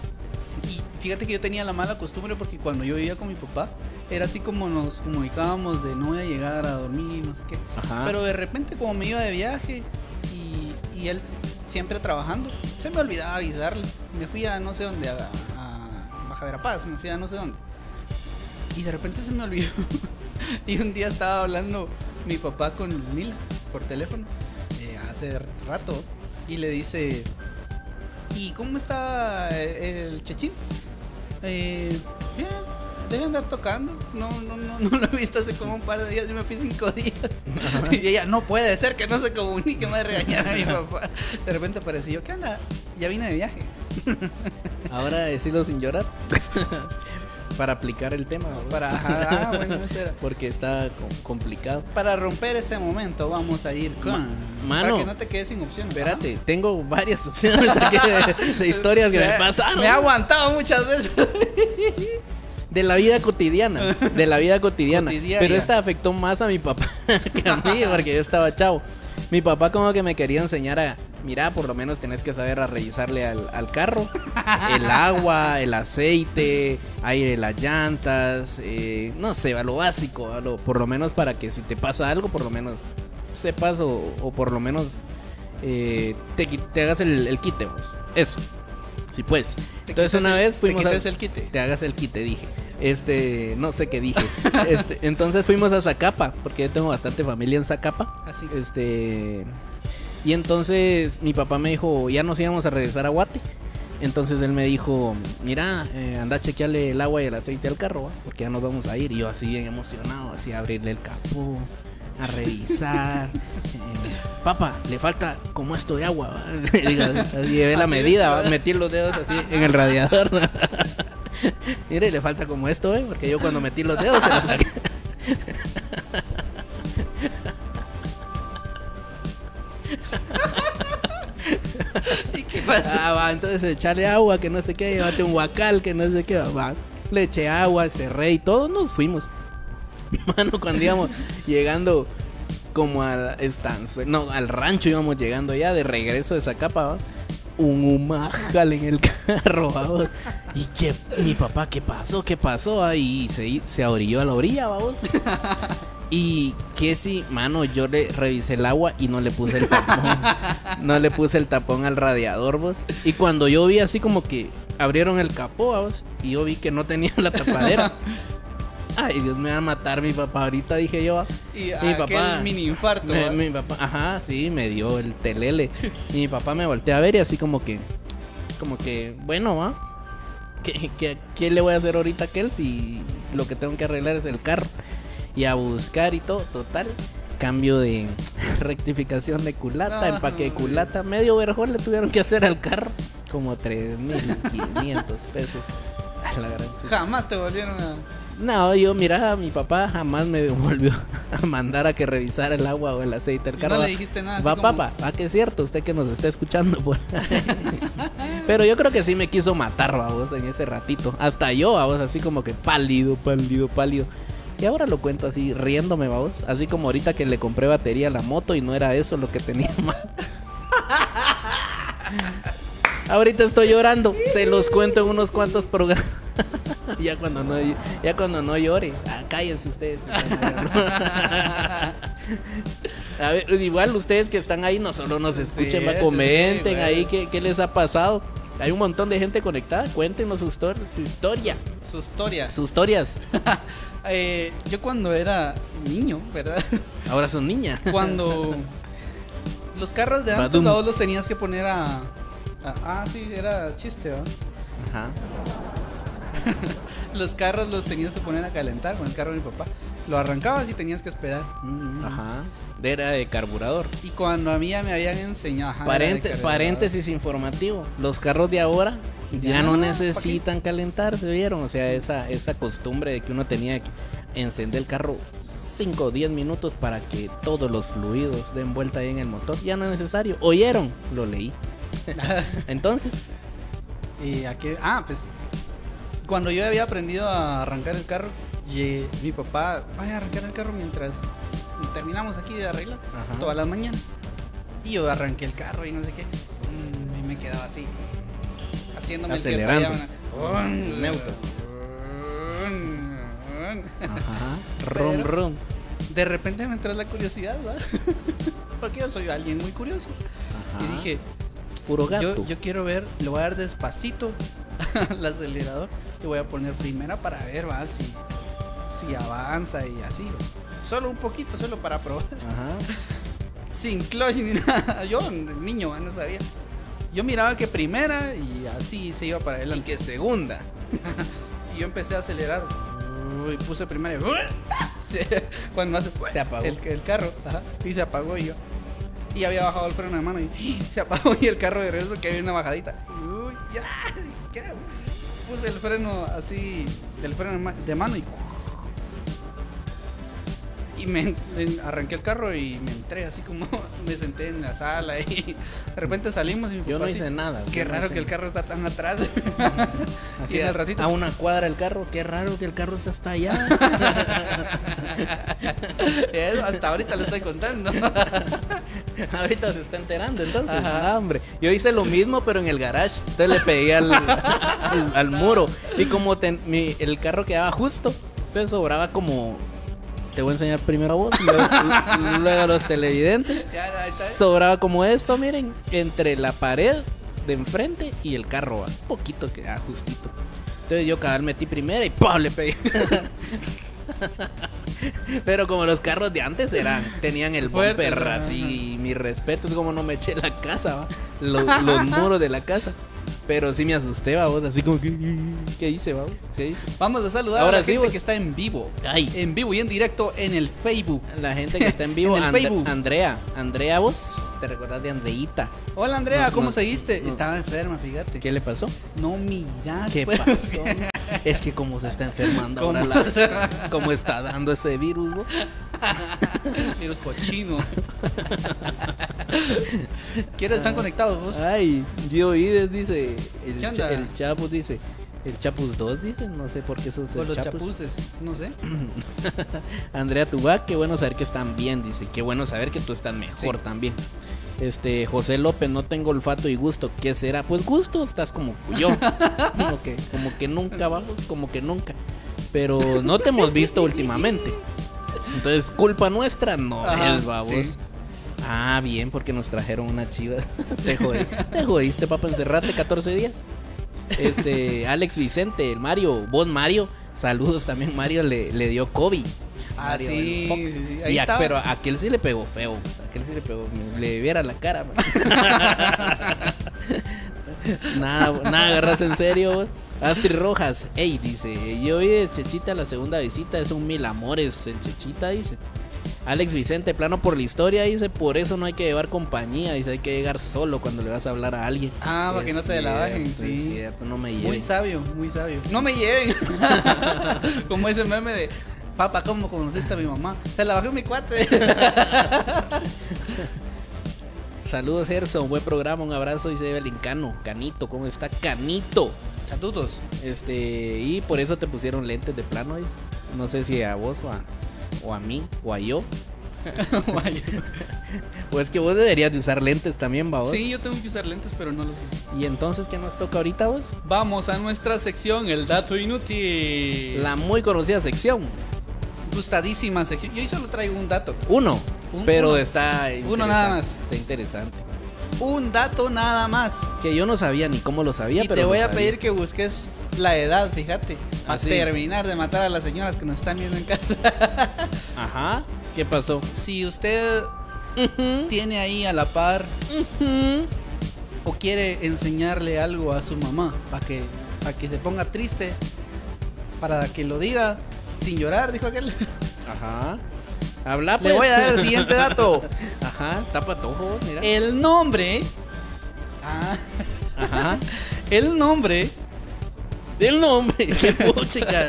B: Fíjate que yo tenía la mala costumbre porque cuando yo vivía con mi papá, era así como nos comunicábamos de no voy a llegar a dormir, no sé qué.
C: Ajá.
B: Pero de repente como me iba de viaje y, y él siempre trabajando, se me olvidaba avisarle. Me fui a no sé dónde, a, a Baja Verapaz, me fui a no sé dónde. Y de repente se me olvidó. y un día estaba hablando mi papá con Mila por teléfono, eh, hace rato, y le dice, ¿y cómo está eh, el Chechín? Eh, bien, debe andar tocando. No, no, no, no lo he visto hace como un par de días. Yo me fui cinco días. Y ella, no puede ser que no se comunique, me regañar a mi papá. De repente apareció yo, ¿qué anda? Ya vine de viaje.
C: Ahora decirlo sin llorar. Para aplicar el tema.
B: Para, ah, bueno, eso era.
C: Porque está co- complicado.
B: Para romper ese momento, vamos a ir con.
C: Ma- mano.
B: Para que no te quedes sin opción.
C: Espérate, tengo varias opciones aquí de, de historias que me pasaron.
B: Me he aguantado muchas veces.
C: De la vida cotidiana. De la vida cotidiana.
B: Cotidiana.
C: Pero esta afectó más a mi papá que a mí, porque yo estaba chavo. Mi papá como que me quería enseñar a, mira, por lo menos tenés que saber a revisarle al, al carro. El agua, el aceite, aire, las llantas, eh, no sé, a lo básico, a lo- por lo menos para que si te pasa algo, por lo menos sepas o, o por lo menos eh, te, te hagas el, el quite, vos. Eso. Sí, pues. Entonces una vez fuimos
B: te
C: a...
B: el quite.
C: Te hagas el quite, dije. Este, no sé qué dije. Este, entonces fuimos a Zacapa, porque yo tengo bastante familia en Zacapa.
B: Así.
C: Este, Y entonces mi papá me dijo, ya nos íbamos a regresar a Guate. Entonces él me dijo, mira, eh, anda a chequearle el agua y el aceite al carro, ¿va? porque ya nos vamos a ir. Y yo así bien emocionado, así a abrirle el capó, a revisar. Eh, papá, le falta como esto de agua. llevé la medida, metí los dedos así en el radiador. Mire, le falta como esto, ¿eh? porque yo cuando metí los dedos se los saqué.
B: ¿Y qué pasa?
C: Ah, va, entonces echarle agua, que no sé qué, llévate un guacal, que no sé qué, va. Le eché agua, cerré y todos nos fuimos. Mano, cuando íbamos llegando como al estanzo, no, al rancho íbamos llegando ya de regreso de Zacapa, ¿va? Un humajal en el carro, vamos. Y que mi papá, ¿qué pasó? ¿Qué pasó? Ahí se, se orilló a la orilla, vamos. Y que si, mano, yo le revisé el agua y no le puse el tapón. no le puse el tapón al radiador, vos. Y cuando yo vi así como que abrieron el capó, vos, y yo vi que no tenía la tapadera. Ay, Dios me va a matar mi papá. Ahorita dije yo.
B: Y
C: mi papá.
B: mini infarto.
C: me-
B: ¿va?
C: mi papá, ajá, sí, me dio el telele. Y mi papá me voltea a ver y así como que. Como que, bueno, va. ¿Qué, qué, qué le voy a hacer ahorita a aquel si lo que tengo que arreglar es el carro? Y a buscar y todo, total. Cambio de rectificación de culata,
B: Ah,
C: empaque de culata. Medio verjón le tuvieron que hacer al carro. Como 3.500 pesos. A la gran.
B: Jamás te volvieron a.
C: No, yo, mira, mi papá jamás me volvió a mandar a que revisara el agua o el aceite del carro.
B: no le dijiste nada,
C: Va,
B: como-
C: papá, va que es cierto, usted que nos está escuchando. por. Pero yo creo que sí me quiso matar, vos, en ese ratito. Hasta yo, vos, así como que pálido, pálido, pálido. Y ahora lo cuento así, riéndome, vamos. Así como ahorita que le compré batería a la moto y no era eso lo que tenía mal. Ahorita estoy llorando, se los cuento en unos cuantos programas. ya cuando no ya cuando no llore. Ah, cállense ustedes. A ver, igual ustedes que están ahí no solo nos escuchen,
B: Sí,
C: va,
B: sí,
C: comenten
B: sí,
C: ahí qué, qué les ha pasado. Hay un montón de gente conectada, cuéntenos su, su historia,
B: Su historia.
C: sus historias.
B: Eh, yo cuando era niño, ¿verdad?
C: Ahora son niñas.
B: Cuando los carros de antes todos los tenías que poner a, a- Ah, sí, era chiste, ¿va?
C: Ajá.
B: Los carros los tenías que poner a calentar con el carro de mi papá. Lo arrancabas y tenías que esperar. Mm.
C: Ajá. Era de carburador.
B: Y cuando a mí ya me habían enseñado. ajá,
C: Parente- paréntesis informativo. Los carros de ahora ya, no necesitan calentarse, ¿vieron? O sea, esa, esa costumbre de que uno tenía que encender el carro 5 o 10 minutos para que todos los fluidos den vuelta ahí en el motor, ya no es necesario. ¿Oyeron? Lo leí. Entonces,
B: Y aquí, ah, pues cuando yo había aprendido a arrancar el carro, y mi papá, vaya a arrancar el carro mientras terminamos aquí de arreglar
C: Ajá.
B: todas las mañanas. Y yo arranqué el carro y no sé qué. Mm, y me quedaba así, haciéndome
C: Acelerando.
B: el que sabía.
C: Neutro. ajá,
B: Pero-
C: rum.
B: De repente me entró la curiosidad, ¿verdad? Porque yo soy alguien muy curioso.
C: Ajá.
B: Y dije,
C: puro gato.
B: Yo, yo quiero ver, le voy a dar despacito al acelerador y voy a poner primera para ver ¿va? Si, si avanza y así. Solo un poquito, solo para probar.
C: Ajá.
B: Sin clutch ni nada. Yo, niño, no sabía. Yo miraba que primera y así se iba para
C: Y
B: adelante.
C: que segunda.
B: Y yo empecé a acelerar. Y puse primera y cuando hace
C: Se apagó.
B: El, el carro ajá, y se apagó y yo. Y había bajado el freno de mano y se apagó y el carro de regreso que había una bajadita. Uy. Puse el freno así, del freno de mano y. Y me en- arranqué el carro y me entré así como me senté en la sala y de repente salimos y mi
C: Yo
B: papá
C: no
B: así,
C: hice nada.
B: Qué
C: no
B: raro
C: hice
B: que el carro está tan atrás.
C: Así
B: Y en
C: a,
B: el ratito-
C: a una cuadra el carro, qué raro que el carro está hasta allá.
B: Eso, hasta ahorita le estoy contando.
C: Ahorita se está enterando, entonces. Ah, hombre. Yo hice lo mismo, pero en el garage. Entonces le pegué al, al, al muro. Y como ten- mi- el carro quedaba justo, entonces sobraba como. Te voy a enseñar primero a vos, luego, luego a los televidentes. Sobraba como esto, miren, entre la pared de enfrente y el carro. Un poquito quedaba justito. Entonces yo cada vez metí primera y ¡pum! le pegué. Pero como los carros de antes eran, tenían el bumper así, y mi respeto es como no me eché la casa, ¿va? Los, los muros de la casa. Pero sí me asusté, vamos, así como que, ¿qué hice, vamos? ¿Qué hice?
B: Vamos a saludar
C: Ahora
B: a la
C: sí,
B: gente
C: vos.
B: que está en vivo.
C: Ay.
B: En vivo y en directo en el Facebook.
C: La gente que está en vivo,
B: En el
C: And-
B: Facebook.
C: Andrea, Andrea, vos te recordás de Andreita.
B: Hola Andrea,
C: No,
B: ¿cómo
C: no,
B: seguiste?
C: no.
B: Estaba enferma, fíjate.
C: ¿Qué le pasó?
B: No miras.
C: ¿Qué
B: pues.
C: pasó? es que como se está enfermando ahora,
B: ¿Cómo?
C: la, como está dando ese virus, vos.
B: Virus cochino. ¿Quiénes están conectados vos?
C: Ay, Gio Ides dice, el,
B: ¿Qué
C: cha- el Chapus dice, el Chapus 2 dice, no sé por qué el
B: los
C: Chapus.
B: chapuces, no sé.
C: Andrea Tubac, qué bueno saber que están bien, dice, qué bueno saber que tú estás mejor
B: Sí.
C: también. Este, José López, no tengo olfato y gusto, ¿qué será? Pues gusto, estás como yo, como que, como que nunca vamos, como que nunca, pero no te hemos visto últimamente, entonces culpa nuestra no
B: Ajá,
C: es, babos.
B: sí.
C: Ah, bien, porque nos trajeron una chiva. te, jodí- te jodiste, papá, encerrate 14 días. Este, Alex Vicente, el Mario, vos Mario, saludos también, Mario le, le dio COVID.
B: Ah,
C: Mario,
B: sí,
C: Fox.
B: sí, sí, ahí
C: Y a-
B: estaba.
C: pero a aquel sí le pegó feo, aquel sí le pegó, le viera la cara. man. nada, nada agarras en serio. vos. Astrid Rojas, ey, dice, yo vi de Chechita la segunda visita, es un mil amores en Chechita, dice. Alex Vicente, plano por la historia, dice, por eso no hay que llevar compañía, dice, hay que llegar solo cuando le vas a hablar a alguien.
B: Ah, para que no te la bajen,
C: cierto, es
B: sí.
C: cierto, no me
B: Muy
C: lleven.
B: sabio, muy sabio. No me lleven. Como ese meme de, papá, ¿cómo conociste a mi mamá? Se la bajó mi cuate.
C: Saludos, Gerson, buen programa, un abrazo, dice Evelyn Cano, Canito, ¿cómo está? Canito.
B: Chatutos.
C: Este, y por eso te pusieron lentes de plano. No sé si a vos o a, o a mí o a yo. O es que vos deberías de usar lentes también, va vos.
B: Sí, yo tengo que usar lentes, pero no los uso.
C: Y entonces, ¿qué nos toca ahorita vos?
B: Vamos a nuestra sección, el dato inútil.
C: La muy conocida sección.
B: gustadísima sección. Yo hoy solo traigo un dato.
C: Uno.
B: Un-
C: pero
B: uno.
C: está
B: Uno nada más.
C: Está interesante.
B: Un dato nada más.
C: Que yo no sabía ni cómo lo sabía,
B: y
C: pero
B: te voy a
C: sabía.
B: pedir que busques la edad, fíjate.
C: Ah,
B: Para
C: sí.
B: terminar de matar a las señoras que nos están viendo en casa.
C: Ajá. ¿Qué pasó?
B: si usted tiene ahí a la par o quiere enseñarle algo a su mamá para que, para que se ponga triste, para que lo diga sin llorar, dijo aquel.
C: Ajá. Habla pues.
B: Le voy a dar el siguiente dato.
C: Ajá. Tapa tu ojo, mira.
B: El nombre. Ah,
C: Ajá.
B: el nombre
C: El nombre. Qué puchica.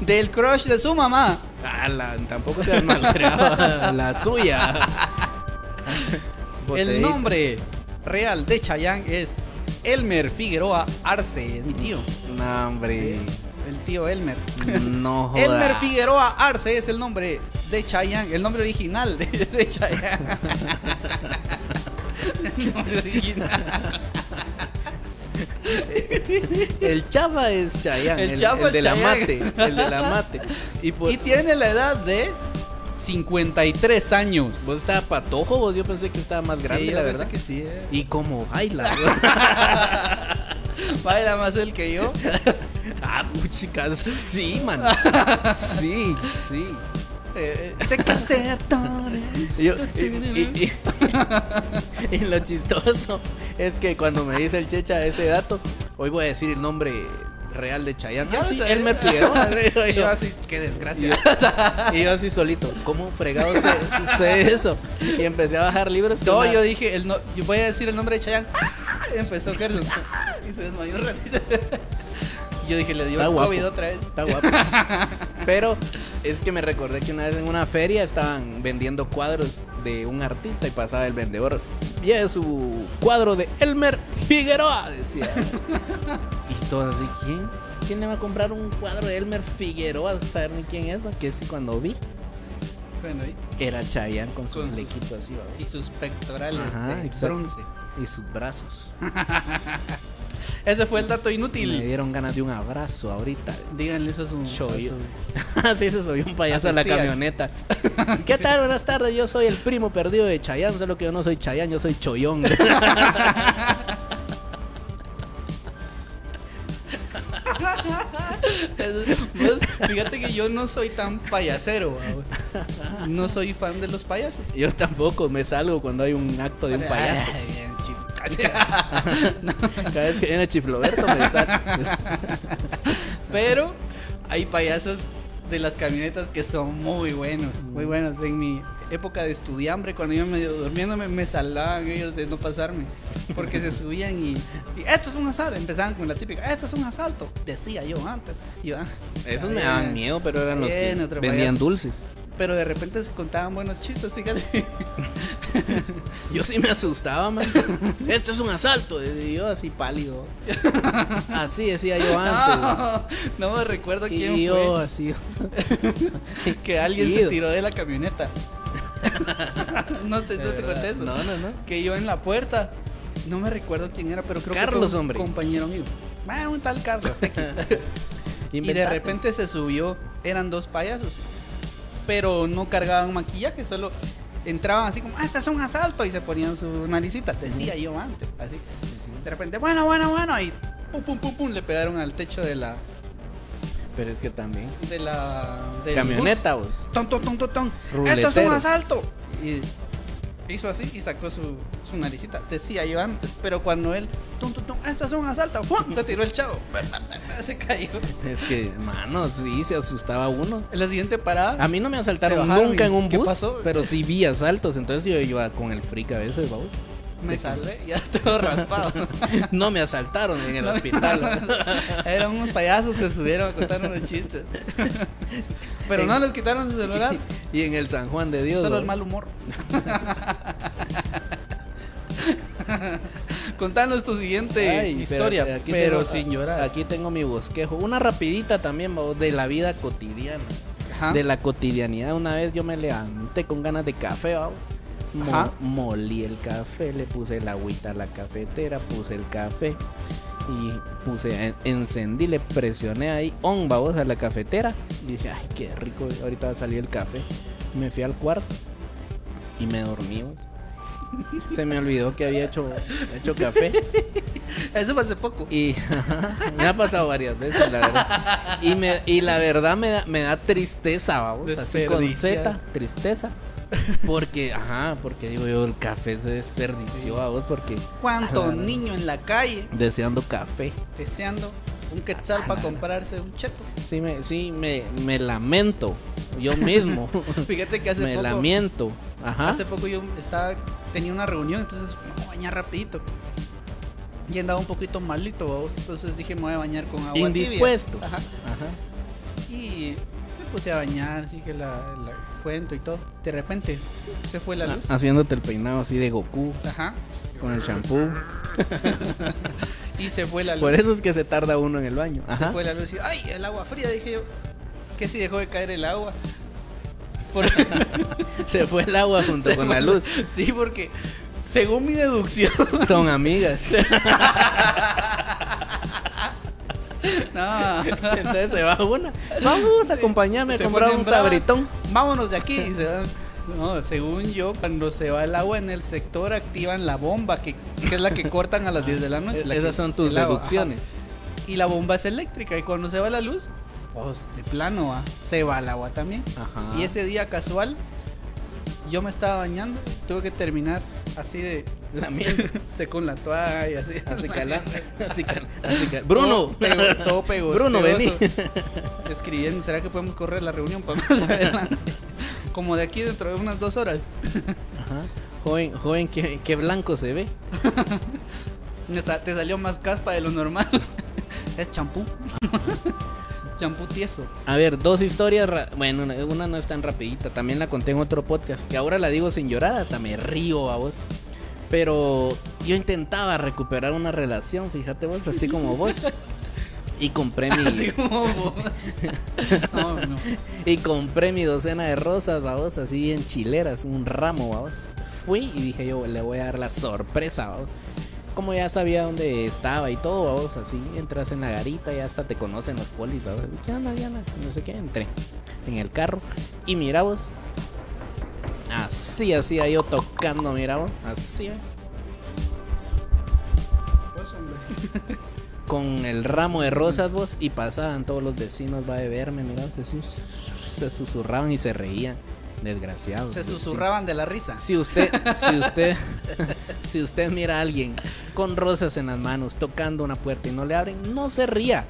B: del crush de su mamá.
C: Ah, la- tampoco te malcriado la suya.
B: El nombre real de Chayanne es Elmer Figueroa Arce, es mi tío.
C: No, hombre.
B: Tío Elmer.
C: No jodas.
B: Elmer Figueroa Arce es el nombre de Chayanne, el nombre original de, de Chayanne. el nombre original.
C: El chava es Chayanne.
B: El
C: El,
B: Chava
C: el de la mate. El de la mate. Y pues.
B: Y tiene la edad de 53 años.
C: ¿Vos estaba patojo? Vos yo pensé que estaba más grande,
B: Sí,
C: la verdad.
B: que sí, eh.
C: Y como baila.
B: Baila más él que yo.
C: ah, chicas, sí, man. Sí, sí.
B: Eh, sé que ser.
C: Y, y- lo chistoso es que cuando me dice el checha ese dato, hoy voy a decir el nombre real de Chayanne.
B: Ya
C: Ah, sí,
B: sé.
C: Elmer Figueroa.
B: Y
C: yo.
B: así, qué desgracia.
C: y yo así solito, ¿cómo fregado sé, sé eso? Y empecé a bajar libros.
B: No, yo dije, el no, yo voy a decir el nombre de Chayanne. Empezó a caerle. Y se desmayó un ratito. Yo dije, le dio
C: Está
B: el
C: guapo.
B: COVID otra vez.
C: Está guapo. Pero es que me recordé que una vez en una feria estaban vendiendo cuadros de un artista y pasaba el vendedor. Y su cuadro de Elmer Figueroa, decía. Y todos así, ¿quién? ¿Quién le va a comprar un cuadro de Elmer Figueroa? Saber ni quién es, porque ese cuando vi
B: Bueno, y,
C: era Chayanne con sus
B: Con sus-
C: lequitos así, ¿va?
B: y sus pectorales
C: Ajá,
B: de
C: exacto.
B: bronce.
C: Y sus brazos.
B: Ese fue el dato
C: Me
B: inútil.
C: dieron ganas de un abrazo ahorita.
B: Díganle eso a
C: yo.
B: su-
C: Así se subió un payaso
B: tus
C: la
B: tías.
C: camioneta. ¿Qué tal? Buenas tardes. Yo soy el primo perdido de Chayanne. Solo que yo no soy Chayanne, yo soy Choyón.
B: Vos, Fíjate que yo no soy tan payasero, vamos. No soy fan de los payasos.
C: Yo tampoco me salgo cuando hay un acto de un payaso.
B: Ay, bien,
C: Cada vez que viene Chifloberto me salgo.
B: Pero hay payasos de las camionetas que son muy buenos, muy buenos. En mi época de estudiambre, cuando yo medio durmiendo, me, salvaban ellos de no pasarme. Porque se subían y, y esto es un asalto. Empezaban con la típica, esto es un asalto. Decía yo antes. Y yo, ah,
C: Esos me daban miedo, pero eran los que vendían dulces.
B: Pero de repente se contaban buenos chistes, fíjate.
C: Yo sí me asustaba, man. Esto es un asalto. Y yo así pálido. Así decía yo antes. man.
B: No, no me recuerdo quién
C: Y yo
B: fue.
C: así.
B: Que alguien se tiró de la camioneta. no te, no te conté eso.
C: No, no, no.
B: Que yo en la puerta. No me recuerdo quién era, pero creo que
C: Carlos,
B: fue un
C: hombre.
B: compañero mío. Ah, un tal Carlos X. y de repente se subió, eran dos payasos. Pero no cargaban maquillaje, solo entraban así como, ah, este es un asalto. Y se ponían su naricita, decía yo antes, así. De repente, bueno, bueno, bueno. Y pum, pum, pum, pum, le pegaron al techo de la.
C: Pero es que también.
B: De la. del
C: Camioneta, vos.
B: Ton, ton, ton, ton, ton. Esto es un asalto. Y hizo así y sacó su, su naricita. Decía yo antes, pero cuando él, tum, tum, tum, esto es un asalto, ¡fum! se tiró el chavo. Se cayó.
C: Es que, mano, sí, se asustaba uno.
B: En la siguiente parada,
C: A mí no me asaltaron
B: bajaron
C: nunca en un
B: ¿qué
C: bus,
B: pasó?
C: pero sí vi asaltos, entonces yo iba con el freak a veces, vamos.
B: me salvé, ya todo raspado.
C: No me asaltaron en el hospital.
B: Eran unos payasos que subieron a contar unos chistes. Pero no les quitaron su celular,
C: y en el San Juan de Dios.
B: solo el
C: ¿va?
B: mal humor. Contanos tu siguiente
C: Ay,
B: historia, pero
C: tengo-
B: sin llorar.
C: Aquí tengo mi bosquejo. Una rapidita también, de la vida cotidiana.
B: Ajá.
C: De la cotidianidad. Una vez yo me levanté con ganas de café, vamos. Mo- molí el café, le puse el agüita a la cafetera, puse el café y puse, en- encendí, le presioné ahí on, vamos, a la cafetera. Y dije, ay, qué rico, ahorita va a salir el café. Me fui al cuarto y me dormí. Se me olvidó que había hecho, hecho café.
B: Eso fue hace poco.
C: Y me ha pasado varias veces, la verdad. Y, me, y la verdad me da, me da tristeza, vamos. Así con. Z, tristeza. Porque, ajá, porque digo yo, el café se desperdició a vos porque
B: ¿Cuánto
C: A la-
B: niño en la calle
C: deseando café.
B: deseando un quetzal para comprarse un cheto?
C: Sí, me, sí, me, me lamento yo mismo.
B: Fíjate que hace
C: me
B: poco,
C: lamento. Ajá.
B: hace poco yo estaba tenía una reunión, entonces me voy a bañar rapidito. Y andaba un poquito malito, vamos. Entonces dije, me voy a bañar con agua tibia.
C: Indispuesto.
B: Ajá.
C: Ajá.
B: Y me puse a bañar, sigue la, la cuento y todo. De repente se fue la luz.
C: Ah, Haciéndote el peinado así de Goku
B: Ajá.
C: con el shampoo.
B: Y se fue la luz.
C: Por eso es que se tarda uno en el baño.
B: Se
C: Ajá.
B: fue la luz y, ay, el agua fría, dije yo. ¿Qué si dejó de caer el agua? Porque
C: Se fue el agua junto
B: Se
C: con la luz.
B: Sí, porque según mi deducción,
C: Son amigas.
B: no,
C: Entonces se va una. Vamos, a
B: se
C: comprar un sabritón.
B: vámonos de aquí. y se van. No, según yo, cuando se va el agua en el sector, activan la bomba, que, que es la que cortan a las 10 de la noche. la
C: Esas
B: que-
C: son tus
B: agua,
C: deducciones.
B: Y la bomba es eléctrica, y cuando se va la luz, pues de plano va, se va el agua también.
C: Ajá.
B: Y ese día casual, yo me estaba bañando, tuve que terminar así de,
C: La
B: de con la toalla, así.
C: Así. Así cal- así cal- Bruno.
B: Todo, pego- todo.
C: Bruno, vení.
B: Escribiendo, ¿será que podemos correr la reunión para más adelante? Como de aquí dentro de unas dos horas.
C: Ajá. Joven, joven, qué, qué blanco se ve.
B: Te salió más caspa de lo normal. Es champú. champú tieso.
C: A ver, dos historias. ra- Bueno, una, una no es tan rapidita. También la conté en otro podcast. Que ahora la digo sin llorar. Hasta me río a vos. Pero yo intentaba recuperar una relación, fíjate vos, así como vos. Y compré mi.
B: Así como vos. No, no.
C: Y compré mi docena de rosas, vamos, así en chileras, un ramo, vamos. Fui y dije yo, le voy a dar la sorpresa, vamos. Como ya sabía dónde estaba y todo, vamos, así, entras en la garita y hasta te conocen los polis, vamos. ¿Qué onda, qué onda? No sé qué, entré en el carro y mira vos. Así, así, yo tocando, mira vos, así,
B: hombre.
C: con el ramo de rosas vos y pasaban todos los vecinos va a verme, mira, Jesús. Se susurraban y se reían. Desgraciados.
B: Se
C: Sí.
B: susurraban de la risa.
C: Si usted, si usted, si usted mira a alguien con rosas en las manos tocando una puerta y no le abren, no se ría.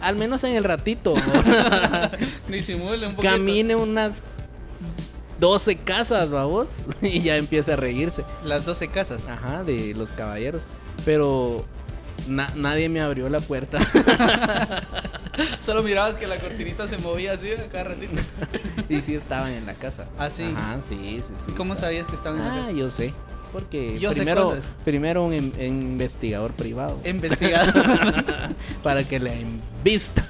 C: Al menos en el ratito.
B: Disimule un poquito.
C: Camine unas 12 casas, vamos, y ya empieza a reírse.
B: Las 12 casas.
C: Ajá, de los caballeros. Pero na- nadie me abrió la puerta.
B: Solo mirabas que la cortinita se movía así a cada ratito.
C: y sí estaban en la casa.
B: ¿Ah, sí?
C: Ajá, sí, sí, sí.
B: ¿Cómo sabías que estaban en la
C: Ah,
B: casa?
C: yo sé. Porque
B: Yo
C: primero, primero un in- investigador privado.
B: Investigado.
C: para que la invista.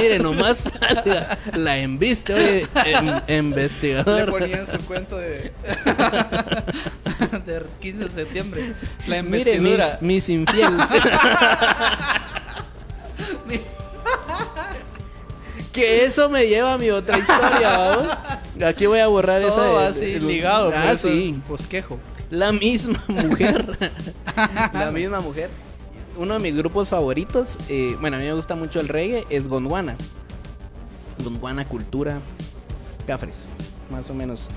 C: Mire, nomás salga la embiste, oye, em-
B: Le
C: investigador.
B: ponían su cuento de. de 15 de septiembre. La
C: Mire,
B: investidura.
C: mis, mis infiel. que eso me lleva a mi otra historia, vamos. Aquí voy a borrar esa.
B: Todo así ligado.
C: Ah, sí.
B: Bosquejo.
C: La misma mujer. la misma mujer. Uno de mis grupos favoritos, eh, bueno, a mí me gusta mucho el reggae, es Gondwana. Gondwana, cultura, cafres. Más o menos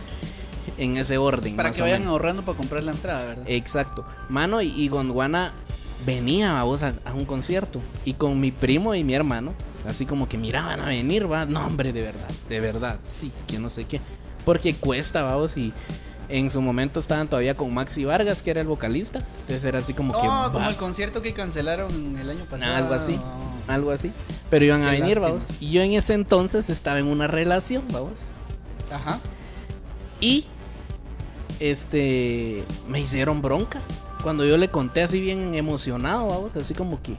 C: en ese orden.
B: Para que vayan ahorrando para comprar la entrada, ¿verdad?
C: Exacto. Mano, y, y Gondwana venía vamos, a, a un concierto. Y con mi primo y mi hermano, así como que miraban a venir, va. No, hombre, de verdad, de verdad, sí, que no sé qué. Porque cuesta, vamos, y en su momento estaban todavía con Maxi Vargas, que era el vocalista. Entonces era así como que.
B: Oh, como
C: va,
B: el concierto que cancelaron el año pasado.
C: algo así. Algo así. Pero iban a venir, vamos. Y yo en ese entonces estaba en una relación, vamos.
B: Ajá.
C: Y este me hicieron bronca. Cuando yo le conté así bien emocionado, vamos, así como que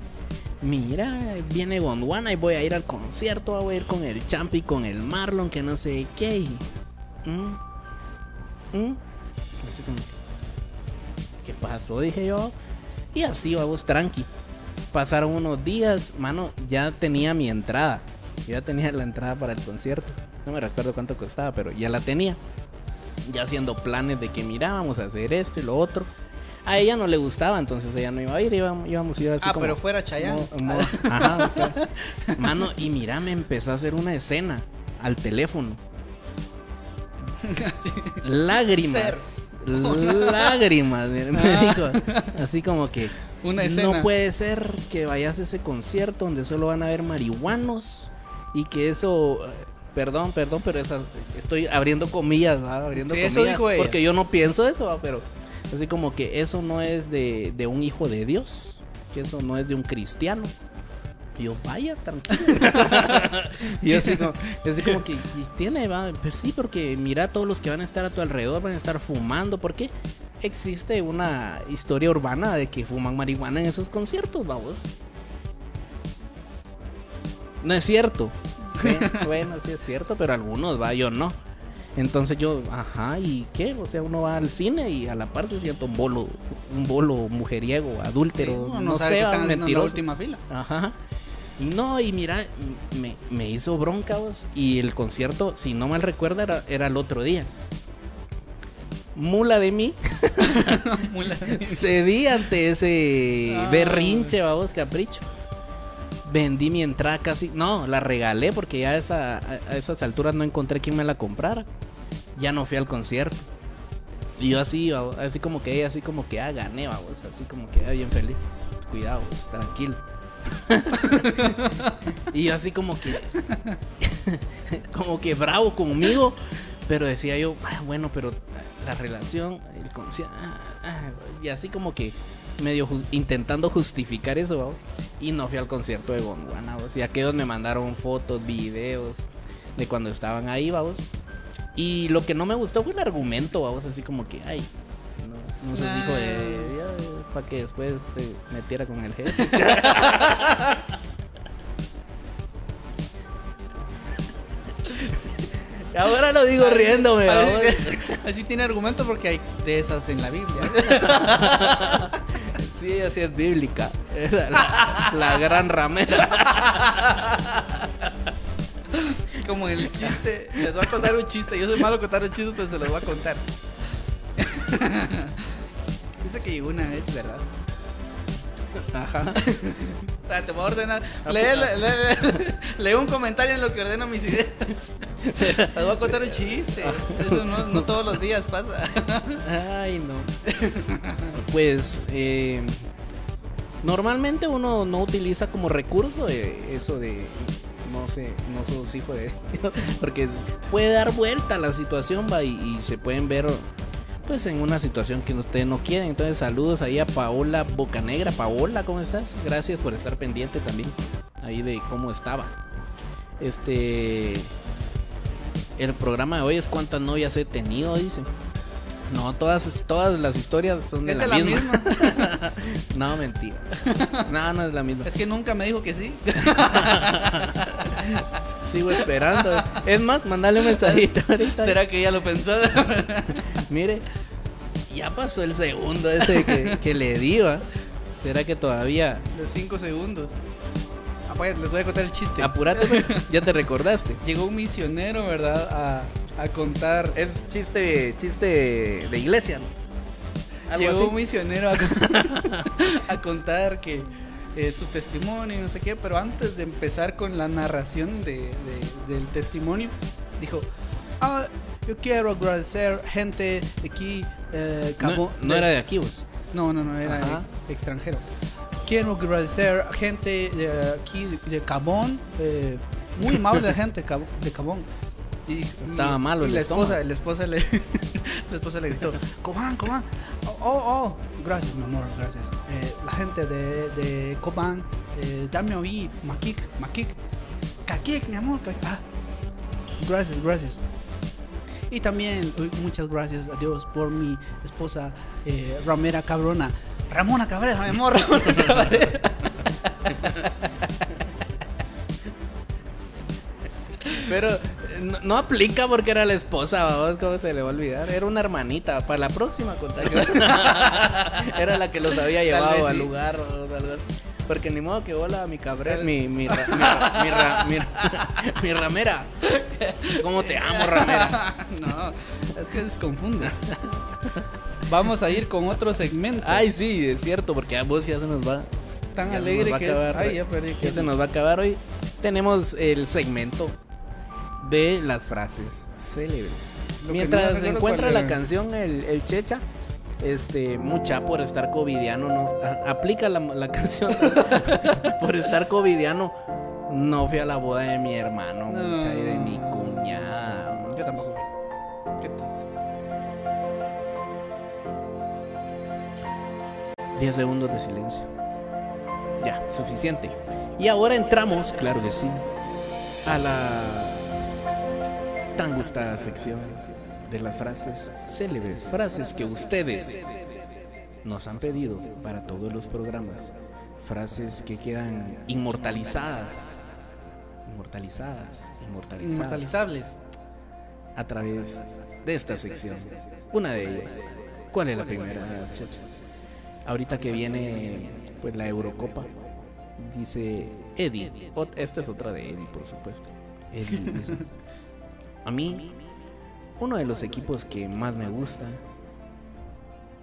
C: mira, viene Gondwana y voy a ir al concierto, voy a ir con el Champi, con el Marlon, que no sé qué. y, mm, mm. Así como, ¿qué pasó? Dije yo. Y así, vamos, tranqui. Pasaron unos días, mano, ya tenía mi entrada. Ya tenía la entrada para el concierto. No me recuerdo cuánto costaba, pero ya la tenía ya haciendo planes de que mira, vamos a hacer esto y lo otro. A ella no le gustaba, entonces ella no iba a ir, íbamos, íbamos a ir así
B: Ah,
C: como...
B: pero fuera Chayanne.
C: mo- mo- ajá. Mano, y mira, me empezó a hacer una escena al teléfono. Lágrimas. Lágrimas, me
B: Ah.
C: dijo. Así como que...
B: Una.
C: No puede ser que vayas a ese concierto donde solo van a haber marihuanos y que eso... eh, Perdón, perdón, pero esa, estoy abriendo comillas, abriendo
B: Sí,
C: comillas.
B: eso dijo ella.
C: Porque yo no pienso eso, pero así como que eso no es de, de un hijo de Dios, que eso no es de un cristiano. Yo, vaya, tranquilo. y yo así como, yo así como que, "¿Y tiene, va? Pues sí, porque mira, todos los que van a estar a tu alrededor van a estar fumando. ¿Por qué? Existe una historia urbana de que fuman marihuana en esos conciertos, vamos. No es cierto. Sí, bueno, sí es cierto, pero algunos va, yo no. Entonces yo, ajá, ¿y qué? O sea, uno va al cine y a la par se siente un bolo, un bolo mujeriego, adúltero, no, sé,
B: que están haciendo en la
C: mentiroso.
B: última fila.
C: Ajá. No, y mira, me, me hizo bronca, vos, Y el concierto, si no mal recuerdo, era, era el otro día. Mula de mí,
B: Muy la-
C: cedí ante ese
B: Ah.
C: berrinche, vamos, capricho. Vendí mi entrada casi. No, la regalé porque ya a, esa- a- esas alturas no encontré quien me la comprara. Ya no fui al concierto. Y yo así, así como que, así como que, ah, gané, vamos, así como que, ah, bien feliz. Cuidado, vos, tranquilo. y yo así como que, como que bravo conmigo. Pero decía yo, "Ah, bueno, pero la relación, el concierto, ah, ah", y así como que medio ju- intentando justificar eso, ¿va? y no fui al concierto de Gondwana, y aquellos me mandaron fotos, videos de cuando estaban ahí, vamos. Y lo que no me gustó fue el argumento, vamos, así como que, ay, no, no seas hijo de, para que después se metiera con el jefe. Ahora lo digo riéndome.
B: Así, tiene argumento porque hay de esas en la Biblia.
C: Sí, así es bíblica. La, la gran ramera.
B: Como el chiste. Les voy a contar un chiste. Yo soy malo contando chistes, pero se los voy a contar. Dice que llegó una vez, ¿verdad?
C: Ajá.
B: Ah, te voy a ordenar. Lee, lee, lee- lee un comentario en lo que ordeno mis ideas. Les voy a contar un chiste. Eso no, no todos los días pasa.
C: Ay, no. Pues, eh, normalmente uno no utiliza como recurso eh, eso de, no sé, no sos hijo de Dios, porque puede dar vuelta a la situación, va, y, y se pueden ver, pues, en una situación que ustedes no quieren. Entonces, saludos ahí a Paola Bocanegra. Paola, ¿cómo estás? Gracias por estar pendiente también ahí de cómo estaba. Este... El programa de hoy es cuántas novias he tenido, dice. No, todas, todas las historias son de la,
B: la
C: misma. no, mentira. No, no es la misma.
B: Es que nunca me dijo que sí.
C: Sigo esperando. Es más, mandale un mensajito ahorita.
B: ¿Será que ya lo pensó?
C: Mire, ya pasó el segundo ese que, que le di, ¿va? ¿Será que todavía?
B: Los cinco segundos. Ah, pues, les voy a contar el chiste.
C: Apurate, pues, ya te recordaste.
B: Llegó un misionero, ¿verdad? A, a contar.
C: Es chiste, chiste de iglesia, ¿no? Algo
B: Llegó
C: así.
B: un misionero a, a contar que eh, su testimonio y no sé qué, pero antes de empezar con la narración de, de- del testimonio, dijo, ah, yo quiero agradecer gente de aquí, eh,
C: No, no era de aquí, vos.
B: No, no, no, era
C: Ajá.
B: extranjero. Quiero agradecer a gente de aquí, de Cabón, eh, muy amable gente de Cabón. Y,
C: Estaba malo
B: y
C: el
B: la esposa, la esposa le, la esposa le gritó, Cobán, Cobán, oh, oh, oh, gracias mi amor, gracias. Eh, la gente de, de Cobán, eh, dame oír, Maquic, Maquic, Caquic, mi amor, ah, gracias, gracias. Y también muchas gracias a Dios por mi esposa eh, Ramera Cabrona. Ramona Cabrera, mi amor, Ramona Cabrera.
C: Pero no, no aplica porque era la esposa, vamos, ¿cómo se le va a olvidar? Era una hermanita, para la próxima contar. era la que los había llevado al
B: sí.
C: lugar o algo así. Porque ni modo que hola mi cabrera, mi, mi, ra- mi, ra- mi, ra- mi ra- mi ramera. ¿Cómo te amo, ramera?
B: no, es que se confunde. Vamos a ir con otro segmento.
C: Ay, sí, es cierto, porque a vos ya se nos va.
B: tan alegre
C: va
B: que es.
C: acabar,
B: Ay, ya perdí.
C: Ya se nos va a acabar hoy. Tenemos el segmento de las frases célebres.
B: Lo que no
C: Mientras encuentra la canción el, el Checha, este, mucha por estar covidiano, no a- aplica la, la canción por estar covidiano. No fui a la boda de mi hermano,
B: No.
C: mucha, y de mi cuñada.
B: Yo tampoco. Qué triste.
C: 10 segundos de silencio. Ya, suficiente. Y ahora entramos, claro que sí, a la tan gustada sección de las frases célebres, frases que ustedes nos han pedido para todos los programas, frases que quedan inmortalizadas, inmortalizadas, inmortalizadas
B: Inmortalizables.
C: a través de esta sección. Una de ellas. ¿Cuál es la primera? Ahorita que viene pues la Eurocopa, dice Eddie. Esta es otra de Eddie, por supuesto. Eddie dice, a mí, uno de los equipos que más me gusta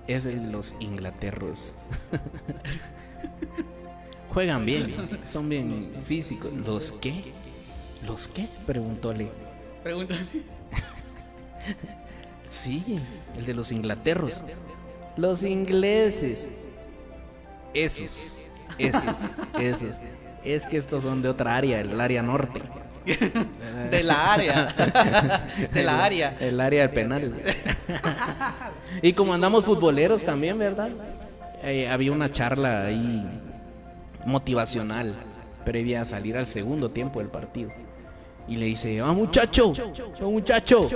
C: es el de los Inglaterros. Juegan bien, son bien físicos. ¿Los qué? ¿Los qué? Preguntóle.
B: Pregúntale.
C: Sí, el de los inglaterros. Los ingleses. Esos. Esos. Esos. Es que estos son de otra área, el área norte.
B: De la área. De la área.
C: El área del penal. y como andamos futboleros también, ¿verdad? Eh, había una charla ahí motivacional previa a salir al segundo tiempo del partido. Y le dice, ah muchacho, ah muchacho.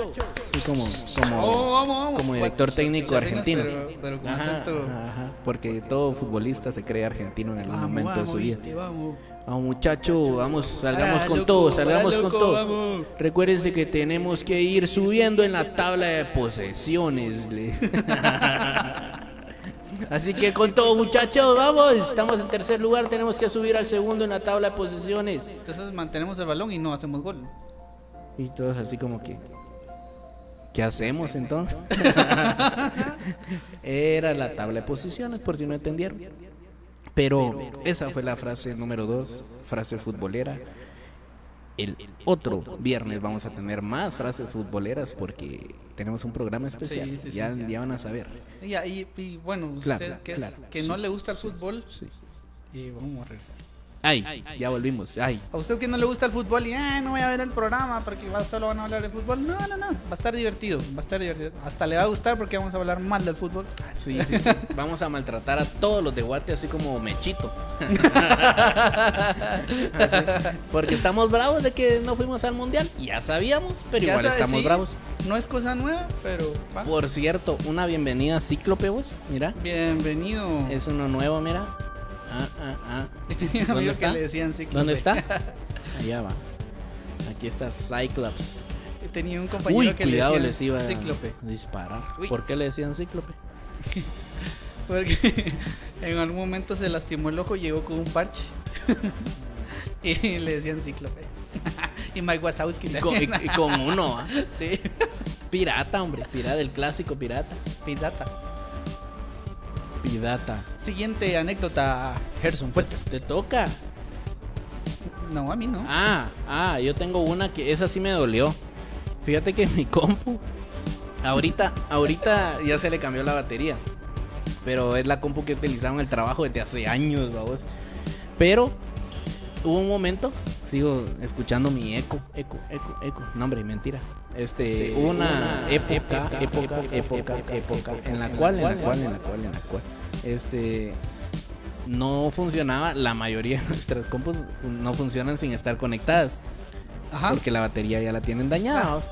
C: Como, como,
B: Oh,
C: como director técnico argentino.
B: Pero, pero con
C: Ajá,
B: acento.
C: ajá, porque todo futbolista se cree argentino en algún
B: Vamos,
C: momento de su vida.
B: vamos.
C: Vamos muchacho, vamos, salgamos
B: Ah,
C: con todo, salgamos
B: ah,
C: con todo. Recuérdense que tenemos que ir subiendo en la tabla de posesiones. le- Así que con todo muchachos, vamos, estamos en tercer lugar, tenemos que subir al segundo en la tabla de posesiones.
B: Entonces mantenemos el balón y no hacemos gol.
C: Y todos así como que... ¿Qué hacemos entonces? Era la tabla de posiciones, por si no entendieron. Pero esa fue la frase número dos, frase futbolera. El otro viernes vamos a tener más frases futboleras porque tenemos un programa especial.
B: Sí, sí,
C: ya,
B: sí.
C: ya van a saber.
B: Y, y- y bueno, usted
C: Claro,
B: que, es-
C: claro,
B: que
C: sí.
B: no le gusta el fútbol,
C: Sí.
B: y vamos a regresar.
C: Ay, ya volvimos. Ay,
B: A usted que no le gusta el fútbol y "Ay, no voy a ver el programa porque solo van a hablar de fútbol. No, no, no. Va a estar divertido. Va a estar divertido. Hasta le va a gustar porque vamos a hablar mal del fútbol.
C: sí, sí, sí. Vamos a maltratar a todos los de Guate, así como Mechito. Así, porque estamos bravos de que no fuimos al mundial. Ya sabíamos, pero
B: Ya
C: igual estamos
B: sí,
C: bravos.
B: No es cosa nueva, pero va.
C: Por cierto, una bienvenida a Cíclope, vos. Mira,
B: Bienvenido.
C: es uno nuevo, mira. Ah, ah, ah.
B: Tenía
C: ¿Dónde
B: amigos que
C: está?
B: le decían.
C: ¿Dónde está? Allá va. Aquí está Cyclops.
B: Tenía un compañero
C: Uy,
B: que
C: cuidado,
B: le
C: les
B: decían
C: iba
B: cíclope.
C: a disparar.
B: Uy.
C: ¿Por qué le decían Cíclope?
B: Porque en algún momento se lastimó el ojo y llegó con un parche. y le decían cíclope. y Mike Wazowski
C: Y con, y- y con uno, ¿ah?
B: Sí,
C: Pirata, hombre. Pirata, el clásico pirata.
B: pirata.
C: Pirata.
B: Siguiente anécdota, Gerson Fuentes.
C: Te toca.
B: No, a mí no.
C: Ah, ah, yo tengo una que esa sí me dolió. Fíjate que mi compu ahorita, ahorita ya se le cambió la batería. Pero es la compu que utilizaba en el trabajo desde hace años, vamos. Pero hubo un momento, sigo escuchando mi eco, eco, eco, eco. No, hombre, mentira. Este, una época, época, época, época, en la cual, en la cual, en la cual, en la cual, este, no funcionaba. La mayoría de nuestras compus no funcionan sin estar conectadas
B: Ajá.
C: porque la batería ya la tienen dañada.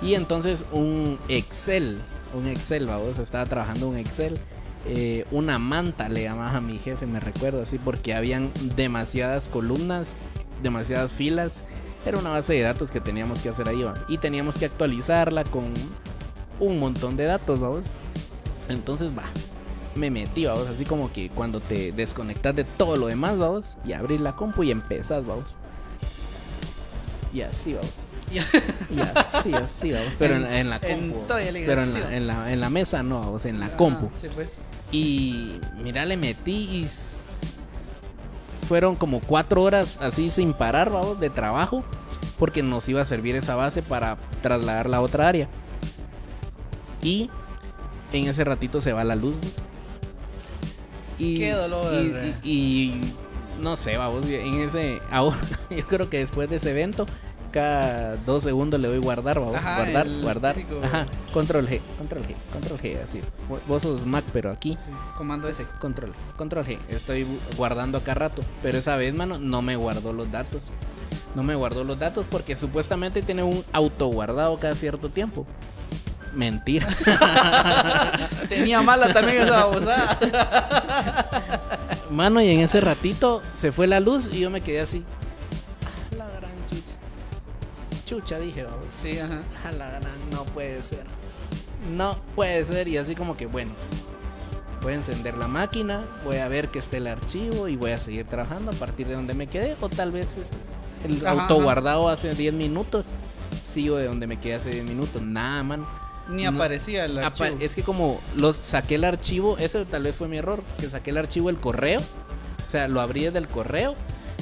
C: Y entonces un Excel, un Excel, vamos, estaba trabajando un Excel. eh, una manta le llamaba a mi jefe, me recuerdo así, porque habían demasiadas columnas, demasiadas filas. Era una base de datos que teníamos que hacer ahí, ¿va? y teníamos que actualizarla con un montón de datos, vamos. Entonces, va, me metí, vamos, así como que cuando te desconectas de todo lo demás, vamos, y abrir la compu y empezás, vamos. Y así, vamos. Y así, así, vamos. Pero en, en la compu. pero en la,
B: ligación.
C: en, la, en la mesa no, vamos, en la compu.
B: Sí, pues.
C: Y mira, le metí y fueron como cuatro horas así sin parar, vamos, de trabajo. Porque nos iba a servir esa base para trasladarla a otra área. Y en ese ratito se va la luz. Y,
B: Qué dolor.
C: Y, y- y no sé, vamos, en ese. Ahora, yo creo que después de ese evento, cada dos segundos le doy guardar, vamos.
B: Ajá,
C: guardar, guardar.
B: típico-
C: Ajá, control G, control G, control G, así. Vos sos Mac, pero aquí.
B: Sí, comando ese.
C: Control, control G. Estoy guardando acá rato. Pero esa vez, mano, no me guardó los datos. No me guardó los datos porque supuestamente tiene un auto guardado cada cierto tiempo. Mentira.
B: Tenía mala también esa babosada.
C: Mano, y en ese ratito se fue la luz y yo me quedé así. Chucha, dije, vamos.
B: Sí, ajá.
C: A la gran, no puede ser. No puede ser. Y así como que, bueno, voy a encender la máquina, voy a ver que esté el archivo y voy a seguir trabajando a partir de donde me quedé. O tal vez el
B: Ajá,
C: auto
B: ajá.
C: guardado hace 10 minutos. Sigo de donde me quedé hace 10 minutos. Nada, man.
B: Ni
C: No.
B: aparecía el
C: Apa-
B: archivo.
C: Es que como los saqué el archivo, eso tal vez fue mi error, que saqué el archivo del correo. O sea, lo abrí desde el correo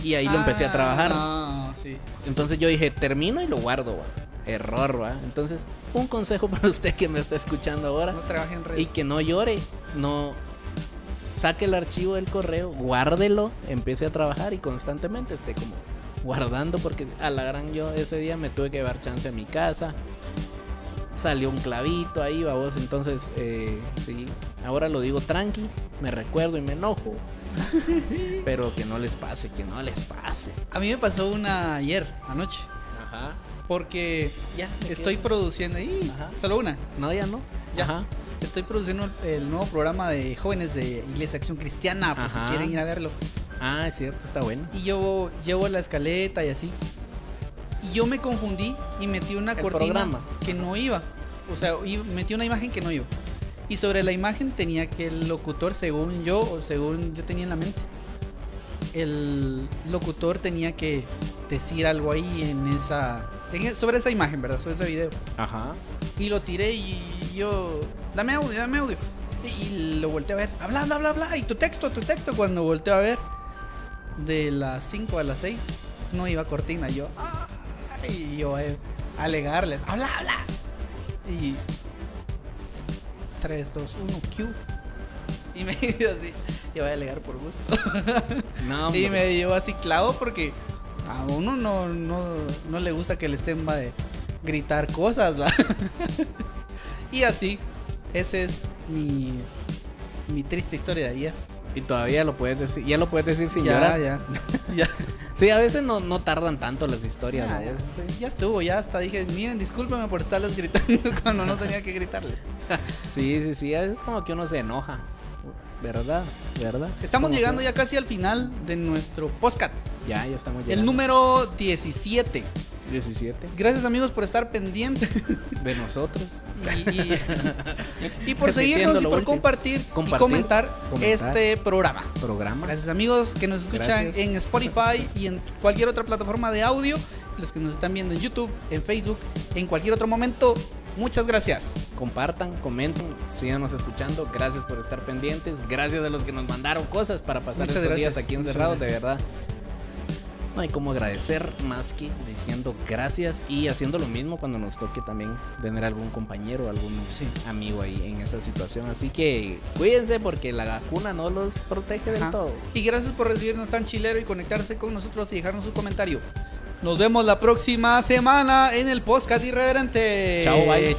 C: y ahí lo empecé a
B: Ah,
C: trabajar.
B: No, sí.
C: Entonces yo dije, termino y lo guardo, va. Error, va. Entonces, un consejo para usted que me está escuchando ahora
B: No trabaje en red.
C: y que no llore, no saque el archivo del correo, guárdelo, empiece a trabajar y constantemente esté como guardando porque a la gran yo ese día me tuve que dar chance a mi casa. Salió un clavito ahí, vamos, entonces eh, sí, ahora lo digo tranqui, me recuerdo y me enojo. Pero que no les pase, que no les pase.
B: A mí me pasó una ayer, anoche.
C: Ajá.
B: Porque
C: Ya,
B: estoy
C: quedo.
B: produciendo ahí.
C: Ajá.
B: Solo una.
C: No, ya no.
B: Ya.
C: Ajá.
B: Estoy produciendo el nuevo programa de jóvenes de Iglesia Acción Cristiana, por
C: Ajá.
B: si quieren ir a verlo.
C: Ah, es cierto, está bueno.
B: Y yo llevo la escaleta y así. Y yo me confundí y metí una
C: El
B: cortina
C: programa.
B: que no iba. O sea, metí una imagen que no iba. Y sobre la imagen tenía que el locutor, según yo, o según yo tenía en la mente. el locutor tenía que decir algo ahí en esa. en e- sobre esa imagen, ¿verdad? Sobre ese video.
C: Ajá.
B: Y lo tiré y yo. Dame audio, dame audio. Y, y lo volteé a ver. Habla, habla, habla, habla. Y tu texto, tu texto. Cuando volteo a ver, de las 5 a las 6, no iba cortina. Yo. Y yo eh, alegarles. Habla, habla. Y. 3, 2, 1, Q. Y me dio así. Yo voy a alegar por gusto.
C: No,
B: Y me dio así clavo porque a uno no, no, no le gusta que le estén va, de gritar cosas, ¿va? y así, esa es mi, mi triste historia de ayer.
C: Y todavía lo puedes decir. Ya lo puedes decir sin
B: ya,
C: llorar.
B: ya, ya,
C: Sí, a veces no, no tardan tanto las historias.
B: ya,
C: ¿no?
B: ya, ya estuvo, ya hasta dije, miren, discúlpeme por estarles gritando cuando no tenía que gritarles.
C: Sí, sí, sí. A veces como que uno se enoja. ¿Verdad? ¿Verdad?
B: Estamos llegando
C: que-
B: ya casi al final de nuestro podcast,
C: Ya, ya estamos llegando.
B: el número 17.
C: 17
B: Gracias amigos por estar pendientes.
C: de nosotros.
B: y, y- y por seguirnos y por compartir,
C: Compartir,
B: y comentar,
C: comentar.
B: este programa.
C: Programa.
B: Gracias amigos que nos escuchan
C: Gracias.
B: en Spotify y en cualquier otra plataforma de audio, los que nos están viendo en YouTube, en Facebook, en cualquier otro momento. Muchas gracias.
C: Compartan, comenten, síganos escuchando. Gracias por estar pendientes. Gracias a los que nos mandaron cosas para pasar
B: Muchas
C: estos
B: gracias.
C: días aquí encerrados, de verdad. No hay como agradecer más que diciendo gracias y haciendo lo mismo cuando nos toque también tener algún compañero, algún
B: Sí.
C: amigo ahí en esa situación. Así que cuídense porque la vacuna no los protege del todo.
B: Y gracias por recibirnos tan chilero y conectarse con nosotros y dejarnos su comentario. Nos vemos la próxima semana en el podcast irreverente.
C: Chao, bye.
B: Chao.